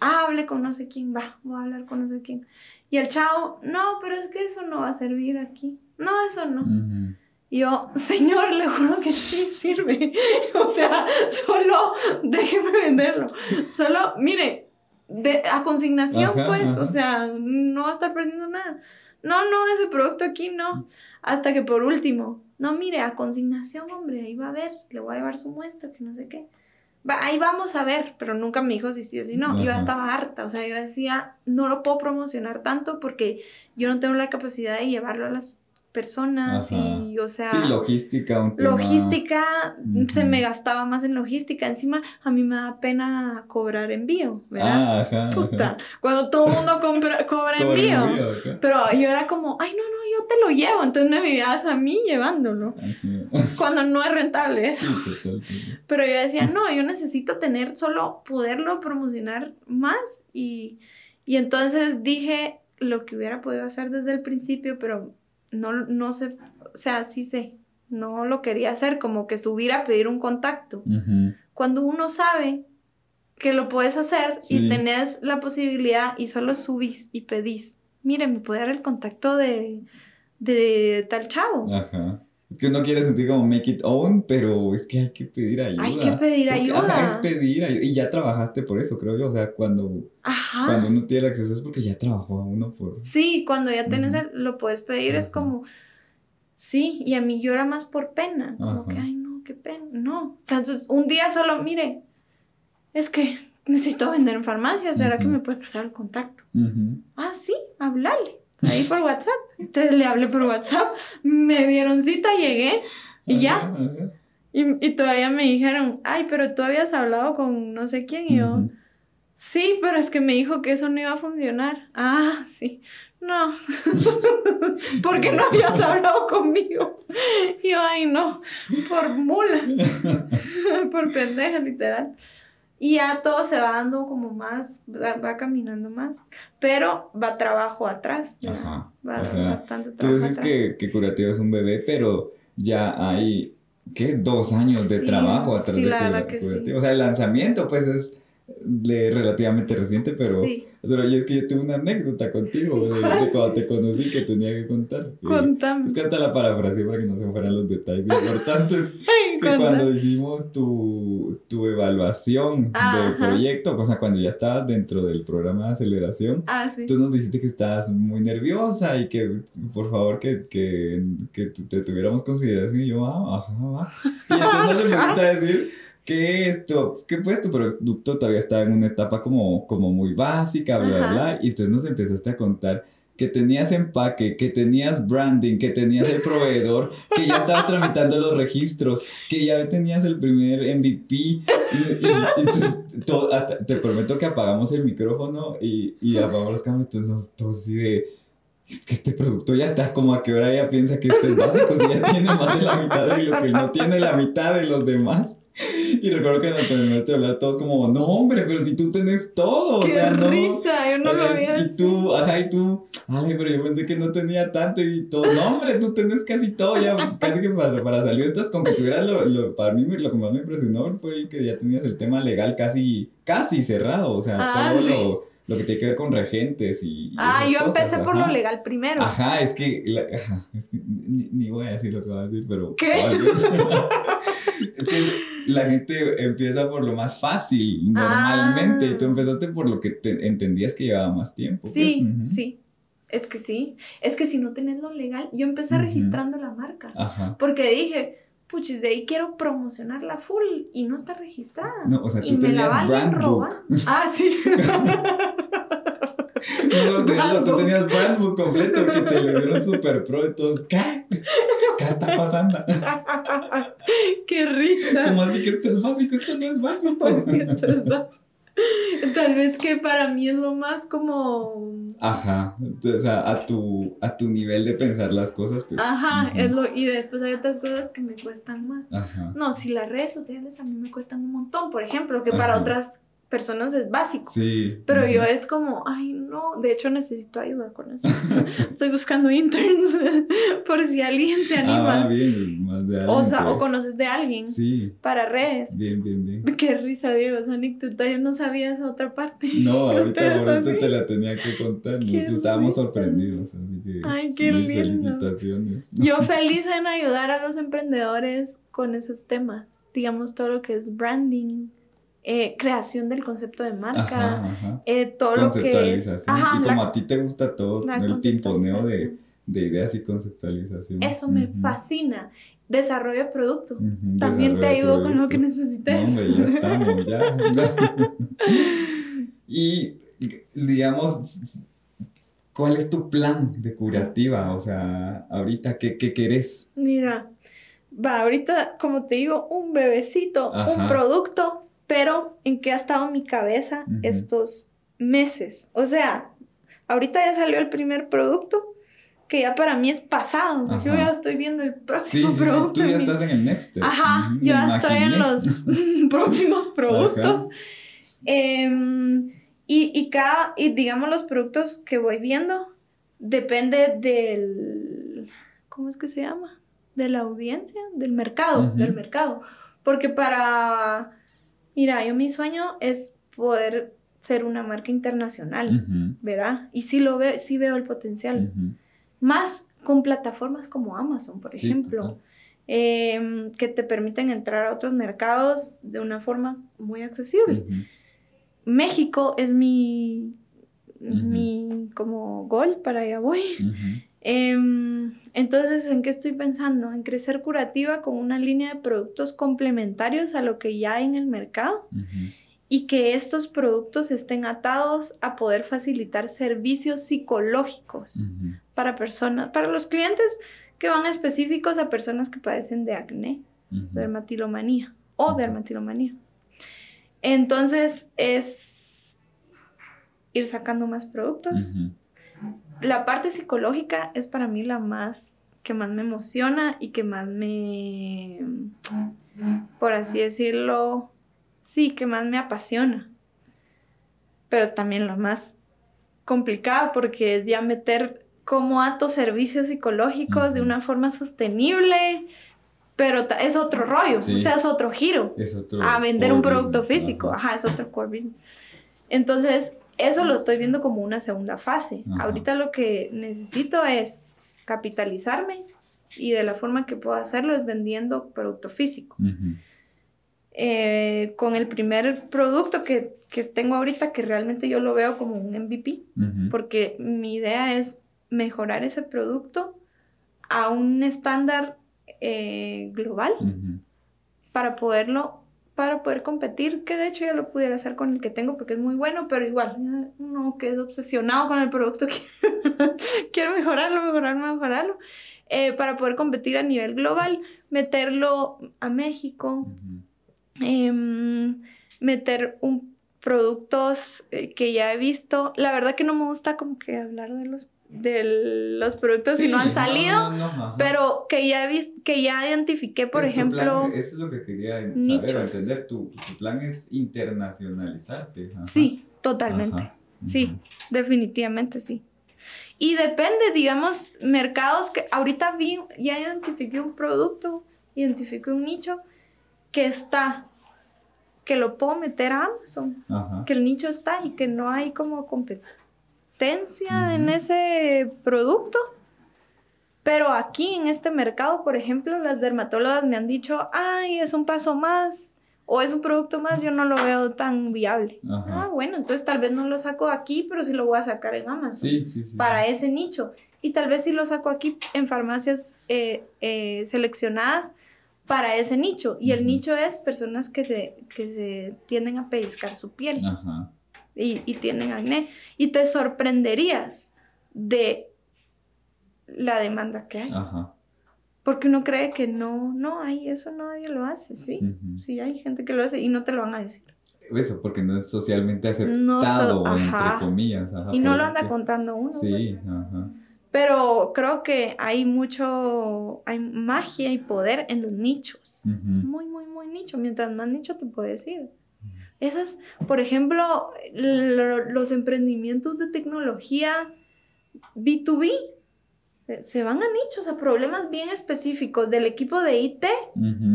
hable con no sé quién, va, voy a hablar con no sé quién. Y el chavo, no, pero es que eso no va a servir aquí. No, eso no. Y yo, señor, le juro que sí sirve. *laughs* o sea, solo déjeme venderlo. Solo, mire, de, a consignación, pues, o sea, no va a estar perdiendo nada. No, no, ese producto aquí no. Hasta que por último, no, mire, a consignación, hombre, ahí va a ver, le voy a llevar su muestra, que no sé qué. Va, ahí vamos a ver, pero nunca me dijo si sí o si no. Yo estaba harta, o sea, yo decía, no lo puedo promocionar tanto porque yo no tengo la capacidad de llevarlo a las personas y, o sea... Sí, logística, un tema... Logística, se me gastaba más en logística. Encima, a mí me da pena cobrar envío, ¿verdad? Ajá, Puta, cuando todo el mundo compra, *laughs* cobra envío. pero yo era como, ay, no, no, yo te lo llevo. Entonces me vivías a mí llevándolo. Cuando no es rentable eso. Pero yo decía, no, yo necesito tener solo poderlo promocionar más. Y, y entonces dije lo que hubiera podido hacer desde el principio, pero no, no sé, o sea, sí sé, no lo quería hacer, como que subir a pedir un contacto. Cuando uno sabe que lo puedes hacer y tenés la posibilidad y solo subís y pedís, mire, me puede dar el contacto de, de tal chavo. Ajá. Es que uno quiere sentir como make it own, pero es que hay que pedir ayuda. Hay que pedir ayuda. Ajá, es pedir ayuda. Y ya trabajaste por eso, creo yo. O sea, cuando, cuando uno tiene el acceso es porque ya trabajó a uno por... Sí, cuando ya tienes el, lo puedes pedir, es como... Sí, y a mí yo era más por pena. Como que, ay, no, qué pena. No. O sea, un día solo, mire, es que necesito vender en farmacia. ¿Será que me puede pasar el contacto? Ah, sí, háblale ahí por WhatsApp. Entonces le hablé por WhatsApp, me dieron cita, llegué y ya. Y, y, todavía me dijeron, ay, pero tú habías hablado con no sé quién. Y yo, sí, pero es que me dijo que eso no iba a funcionar. Ah, sí. No, *laughs* porque no habías hablado conmigo. Y yo, ay, no, por mula, *laughs* por pendeja, literal. Y ya todo se va dando como más, va, caminando más, pero va trabajo atrás. Ajá. Va bastante trabajo Tú dices Que, que Curativa es un bebé, pero ya hay, ¿qué? Dos años de trabajo atrás sí, de la verdad que Sí. O sea, el lanzamiento, pues es relativamente reciente, pero, sí. es que yo tuve una anécdota contigo de, cuando te conocí que tenía que contar. Contame. Es que hasta la parafraseé para que no se fueran los detalles importantes. *laughs* que cuando hicimos tu, tu evaluación del proyecto, o sea, cuando ya estabas dentro del programa de aceleración, ah, tú nos dijiste que estabas muy nerviosa y que por favor que, que, que te tuviéramos consideración y yo, ah, ajá, va. Y entonces nos empezaste a decir que esto, que pues tu producto todavía estaba en una etapa como, como muy básica, bla, bla, bla, y entonces nos empezaste a contar que tenías empaque, que tenías branding, que tenías el proveedor, que ya estabas tramitando los registros, que ya tenías el primer MVP. Y, hasta, te prometo que apagamos el micrófono y, y apagamos las cámaras, entonces todos así de es que este producto ya está como a que hora ya piensa que esto es básico, si ya tiene más de la mitad de lo que no tiene la mitad de los demás. Y recuerdo que nos terminó de hablar todos como, no hombre, pero si tú tenés todo. ¡Qué o sea, risa! Yo no lo había Y tú, ajá, y tú, ay, pero yo pensé que no tenía tanto y todo. No hombre, tú tenés casi todo ya, casi que para, para salir estás con que tuvieras lo, lo, para mí lo que más me impresionó fue que ya tenías el tema legal casi, casi cerrado. O sea, ah, todo lo lo que tiene que ver con regentes y... ah, yo empecé por lo legal primero. Ajá, es que, es que ni, voy a decir lo que va a decir, pero... ¿Qué? *laughs* es que la gente empieza por lo más fácil, normalmente, y tú ah. empezaste por lo que te entendías que llevaba más tiempo. Pues. Sí, sí. Es que sí, es que si no tenés lo legal, yo empecé registrando la marca, Ajá. porque dije, puchis, de ahí quiero promocionarla full y no está registrada. No, o sea, tú y me la van robar. Ah, sí. *laughs* No, no, tú tenías brandbook completo que te lo dieron super pro y todos, ¿qué? ¿Qué está pasando? *laughs* ¡Qué risa! Como así que esto es básico, esto no es básico. esto es básico. *laughs* Tal vez que para mí es lo más como... Ajá, o sea, a tu, a tu nivel de pensar las cosas. Pues. Ajá, es lo, y después hay otras cosas que me cuestan más. Ajá. No, si las redes sociales a mí me cuestan un montón, por ejemplo, que para otras personas es básico. Sí. Pero yo es como, ay, no, de hecho necesito ayuda con eso. *laughs* Estoy buscando interns *laughs* por si alguien se anima. Ah, bien, más de alguien. O sea, o conoces de alguien. Sí. Para redes. Bien, bien, bien. *laughs* Qué risa, Diego, Sonic, tú yo no sabía esa otra parte. No, ahorita por eso te la tenía que contar. Nosotros estábamos sorprendidos, así que. Ay, qué lindo. Felicitaciones. Yo feliz en ayudar a los emprendedores con esos temas. Digamos, todo lo que es branding eh, creación del concepto de marca, Eh, todo lo que es... y como a ti te gusta todo, el pimponeo de, de, ideas y conceptualización. Eso me fascina. Desarrollo de producto. También te ayudo con lo que necesites. hombre, ya estamos, ya. *laughs* y digamos, ¿cuál es tu plan de curativa? O sea, ahorita, ¿qué, qué querés? Mira, va, ahorita, como te digo, un bebecito, un producto pero en qué ha estado mi cabeza estos meses. O sea, ahorita ya salió el primer producto que ya para mí es pasado. Yo ya estoy viendo el próximo producto. Tú ya estás en el next. Ajá, yo ya estoy en los *laughs* *laughs* próximos productos. Em, y, y, cada, y digamos los productos que voy viendo, depende del, ¿cómo es que se llama? De la audiencia, del mercado, del mercado. Porque para Mira, yo mi sueño es poder ser una marca internacional, ¿verdad? Y sí lo veo, sí veo el potencial. Más con plataformas como Amazon, por ejemplo, em, que te permiten entrar a otros mercados de una forma muy accesible. México es mi, mi como gol, para allá voy. Em, entonces, ¿en qué estoy pensando? En crecer curativa con una línea de productos complementarios a lo que ya hay en el mercado y que estos productos estén atados a poder facilitar servicios psicológicos para personas, para los clientes que van específicos a personas que padecen de acné, dermatilomanía o dermatilomanía. Entonces, es ir sacando más productos la parte psicológica es para mí la más que más me emociona y que más me, por así decirlo, sí, que más me apasiona. Pero también lo más complicado porque es ya meter como tus servicios psicológicos de una forma sostenible, pero es otro rollo, o sea, es otro giro a vender un producto físico, ajá. es otro core business. Entonces, eso lo estoy viendo como una segunda fase. Ahorita lo que necesito es capitalizarme y de la forma que puedo hacerlo es vendiendo producto físico. Eh, con el primer producto que, tengo ahorita, que realmente yo lo veo como un MVP, porque mi idea es mejorar ese producto a un estándar eh, global para poderlo para poder competir, que de hecho ya lo pudiera hacer con el que tengo porque es muy bueno, pero igual, uno que es obsesionado con el producto, *laughs* quiero mejorarlo, mejorarlo, mejorarlo, eh, para poder competir a nivel global, meterlo a México, em, meter un productos eh, que ya he visto. La verdad que no me gusta como que hablar de los de los productos y no han salido, pero que ya visto, que ya identifiqué, por ejemplo, eso es lo que quería saber o entender, tu, plan es internacionalizarte. Sí, totalmente. Sí, definitivamente sí. Y depende, digamos, mercados que ahorita vi, ya identifiqué un producto, identifiqué un nicho que está que lo puedo meter a Amazon, que el nicho está y que no hay como competencia en ese producto. Pero aquí en este mercado, por ejemplo, las dermatólogas me han dicho, ay, es un paso más o es un producto más, yo no lo veo tan viable. Ah, bueno, entonces tal vez no lo saco aquí, pero sí lo voy a sacar en Amazon. Sí, sí, sí. Para ese nicho. Y tal vez sí lo saco aquí en farmacias eh, eh, seleccionadas para ese nicho. Y el nicho es personas que se, que se tienden a pellizcar su piel. Ajá. Y, y tienen acné. Y te sorprenderías de la demanda que hay. Ajá. Porque uno cree que no, no, hay eso nadie lo hace, sí. Sí, hay gente que lo hace y no te lo van a decir. Eso, porque no es socialmente aceptado, entre comillas. y no lo anda contando uno. Sí, pues. ajá. Pero creo que hay mucho, hay magia y poder en los nichos. Muy, muy, muy nicho. Mientras más nicho te puedo decir. Esas, por ejemplo, los emprendimientos de tecnología B2B se van a nichos, a problemas bien específicos del equipo de IT.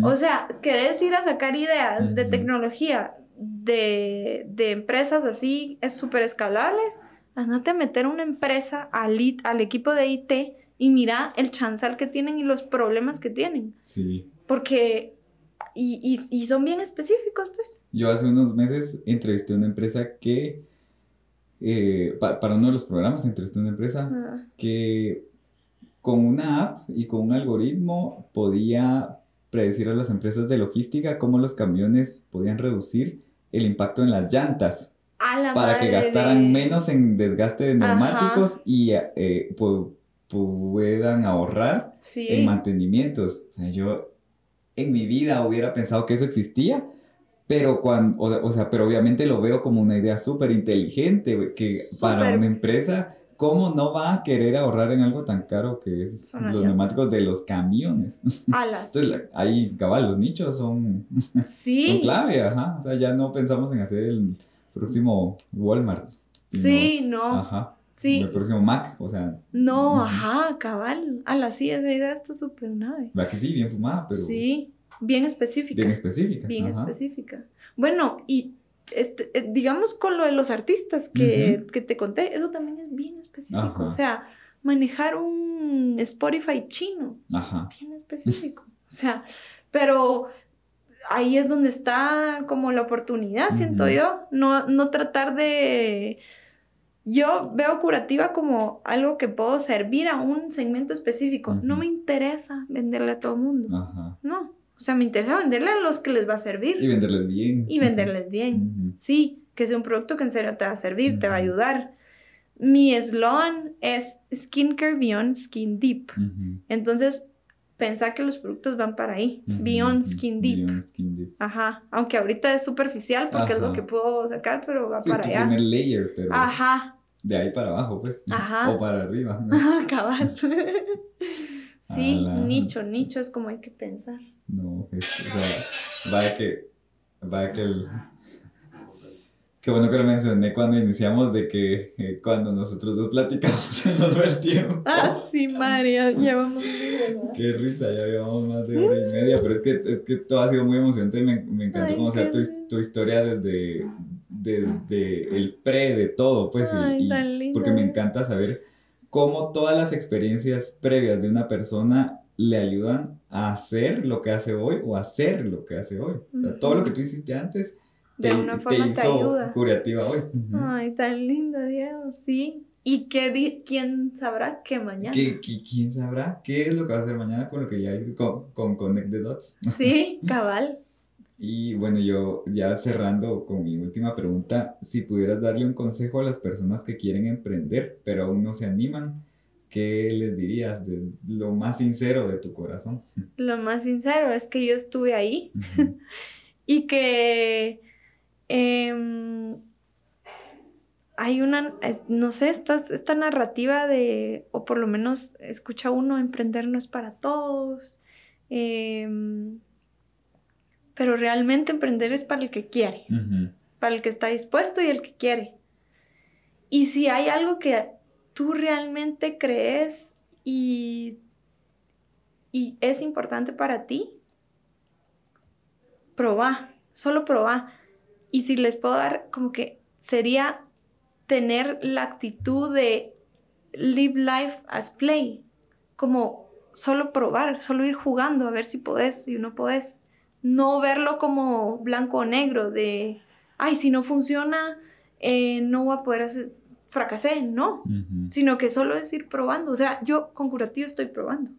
O sea, querés ir a sacar ideas de tecnología de, empresas así, es súper escalables. Andate a meter una empresa al, al equipo de IT y mira el chanzal que tienen y los problemas que tienen. Sí. Porque y, son bien específicos, pues. Yo hace unos meses entrevisté a una empresa que, eh, para uno de los programas, entrevisté a una empresa que con una app y con un algoritmo podía predecir a las empresas de logística cómo los camiones podían reducir el impacto en las llantas para que gastaran menos en desgaste de neumáticos y eh, puedan ahorrar en mantenimientos. O sea, yo en mi vida hubiera pensado que eso existía, pero cuando, o, sea, pero obviamente lo veo como una idea súper inteligente que para una empresa ¿Cómo no va a querer ahorrar en algo tan caro que es los neumáticos de los camiones? *laughs* Alas. Entonces, ahí, cabal, los nichos son, *laughs* son clave, ajá. O sea, ya no pensamos en hacer el próximo Walmart. sí, no. Ajá. Sí. El próximo Mac, o sea. No, ajá, cabal. Alas, sí, esa idea está súper nave. Va que sí, bien fumada, pero. Sí, bien específica. Bien específica. Bien específica. Bueno, y este, eh, digamos con lo de los artistas que, que, te conté, eso también es bien específico. O sea, manejar un Spotify chino, bien específico. O sea, pero ahí es donde está como la oportunidad, siento yo. No, no tratar de... Yo veo curativa como algo que puedo servir a un segmento específico. No me interesa venderle a todo el mundo. No. O sea, me interesa venderle a los que les va a servir. Y venderles bien. Y venderles bien. Sí, que sea un producto que en serio te va a servir, te va a ayudar. Mi eslogan es Skincare Beyond Skin Deep. Entonces, pensá que los productos van para ahí. Beyond Skin Deep. Beyond Skin Deep. Ajá. Aunque ahorita es superficial porque es lo que puedo sacar, pero va para allá. primer layer, pero. Ajá. De ahí para abajo, pues. Ajá. O para arriba. *laughs* Cabal. *laughs* sí, nicho, nicho es como hay que pensar. No, es, o sea, vaya que. Vaya que el Qué bueno que lo mencioné cuando iniciamos de que eh, cuando nosotros dos platicamos *laughs* se nos va el tiempo. Ah, sí, María, llevamos Qué risa, ya llevamos más de hora y media, pero es que, es que todo ha sido muy emocionante y me, me encantó conocer tu, tu, historia desde, desde el pre de todo, pues, Ay, tan lindo. porque me encanta saber cómo todas las experiencias previas de una persona le ayudan a hacer lo que hace hoy o a hacer lo que hace hoy. O sea, todo lo que tú hiciste antes de una forma te, ayuda. curativa hoy. Ay, tan lindo, Diego, sí. ¿Y qué quién sabrá qué mañana? ¿Qué, quién sabrá qué es lo que va a hacer mañana con lo que ya hay con, con Connect the Dots? Sí, *laughs* cabal. Y bueno, yo ya cerrando con mi última pregunta, si pudieras darle un consejo a las personas que quieren emprender, pero aún no se animan, ¿qué les dirías de lo más sincero de tu corazón? *laughs* Lo más sincero es que yo estuve ahí *laughs* y que Em, hay una, no sé, esta, esta narrativa de, o por lo menos escucha uno, emprender no es para todos, em, pero realmente emprender es para el que quiere, para el que está dispuesto y el que quiere. Y si hay algo que tú realmente crees y, y es importante para ti, probá, solo probá Y si les puedo dar, como que sería tener la actitud de live life as play, como solo probar, solo ir jugando a ver si podés y no podés. No verlo como blanco o negro, de, ay, si no funciona, eh, no voy a poder hacer, fracasé, no, sino que solo es ir probando. O sea, yo con curativo estoy probando,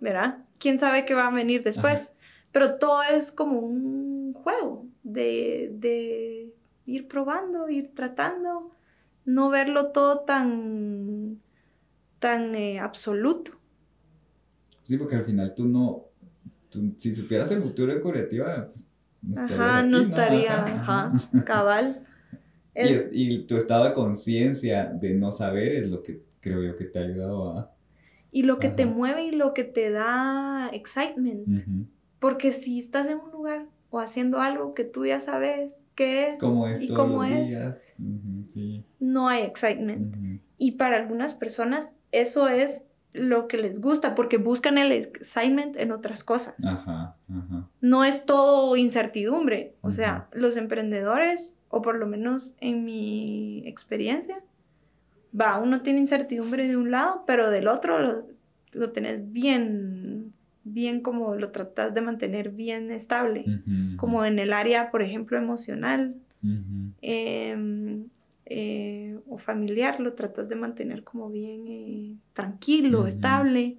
¿verdad? ¿Quién sabe qué va a venir después? Pero todo es como un juego de, de ir probando, ir tratando, no verlo todo tan, tan eh, absoluto. Sí, porque al final tú no, si supieras el futuro de Curativa, pues, no ajá, no estaría, ajá, *laughs* cabal. Y, tu estado de conciencia de no saber es lo que creo yo que te ha ayudado a... Y lo que te mueve y lo que te da excitement. Porque si estás en un lugar o haciendo algo que tú ya sabes qué es y cómo es, no hay excitement. Y para algunas personas eso es lo que les gusta porque buscan el excitement en otras cosas. No es todo incertidumbre. O sea, los emprendedores, o por lo menos en mi experiencia, va, uno tiene incertidumbre de un lado, pero del otro lo, lo tenés bien bien como lo tratas de mantener bien estable, como en el área, por ejemplo, emocional. Em, eh, o familiar, lo tratas de mantener como bien eh, tranquilo, estable.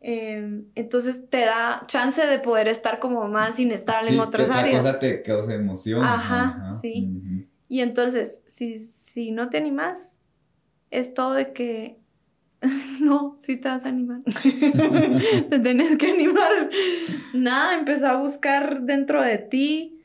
Em, entonces te da chance de poder estar como más inestable en otras áreas. cosa te causa emoción. Ajá, sí. Y entonces, si, si no te animas, es todo de que *laughs* no, sí te vas a animar. *laughs* te tenés que animar. Nada, empezó a buscar dentro de ti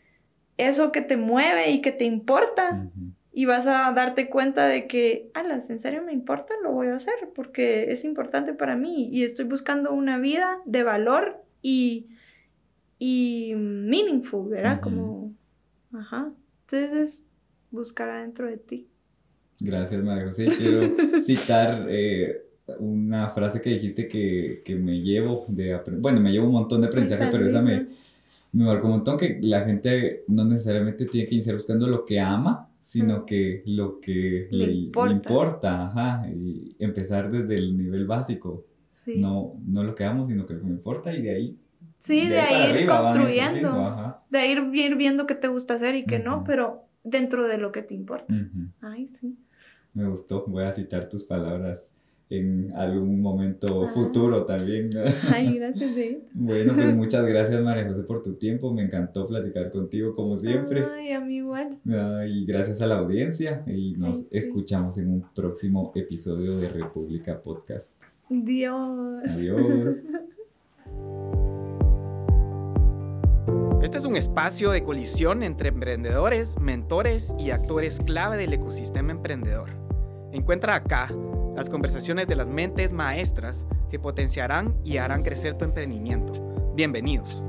eso que te mueve y que te importa. Y vas a darte cuenta de que, alas, ¿en serio me importa? Lo voy a hacer porque es importante para mí y estoy buscando una vida de valor y, y meaningful, ¿verdad? Como, ajá. Entonces, buscar adentro de ti. Gracias, María José. Quiero *laughs* citar eh, una frase que dijiste que, que me llevo de bueno, me llevo un montón de aprendizaje, pero esa me, me marcó un montón que la gente no necesariamente tiene que iniciar buscando lo que ama, sino que lo que le, importa. ajá, y empezar desde el nivel básico. Sí. No, no lo que amo, sino que lo que me importa y de ahí. Sí, de, ahí ir construyendo, de ir, ir viendo qué te gusta hacer y qué no, pero dentro de lo que te importa. Ay, sí. Me gustó, voy a citar tus palabras en algún momento futuro también. *laughs* Ay, gracias, *laughs* Bueno, pues muchas gracias, María José, por tu tiempo. Me encantó platicar contigo, como siempre. Ay, a mí igual. y gracias a la audiencia. Y nos escuchamos en un próximo episodio de República Podcast. Dios. Adiós. *laughs* Este es un espacio de colisión entre emprendedores, mentores y actores clave del ecosistema emprendedor. Encuentra acá las conversaciones de las mentes maestras que potenciarán y harán crecer tu emprendimiento. Bienvenidos.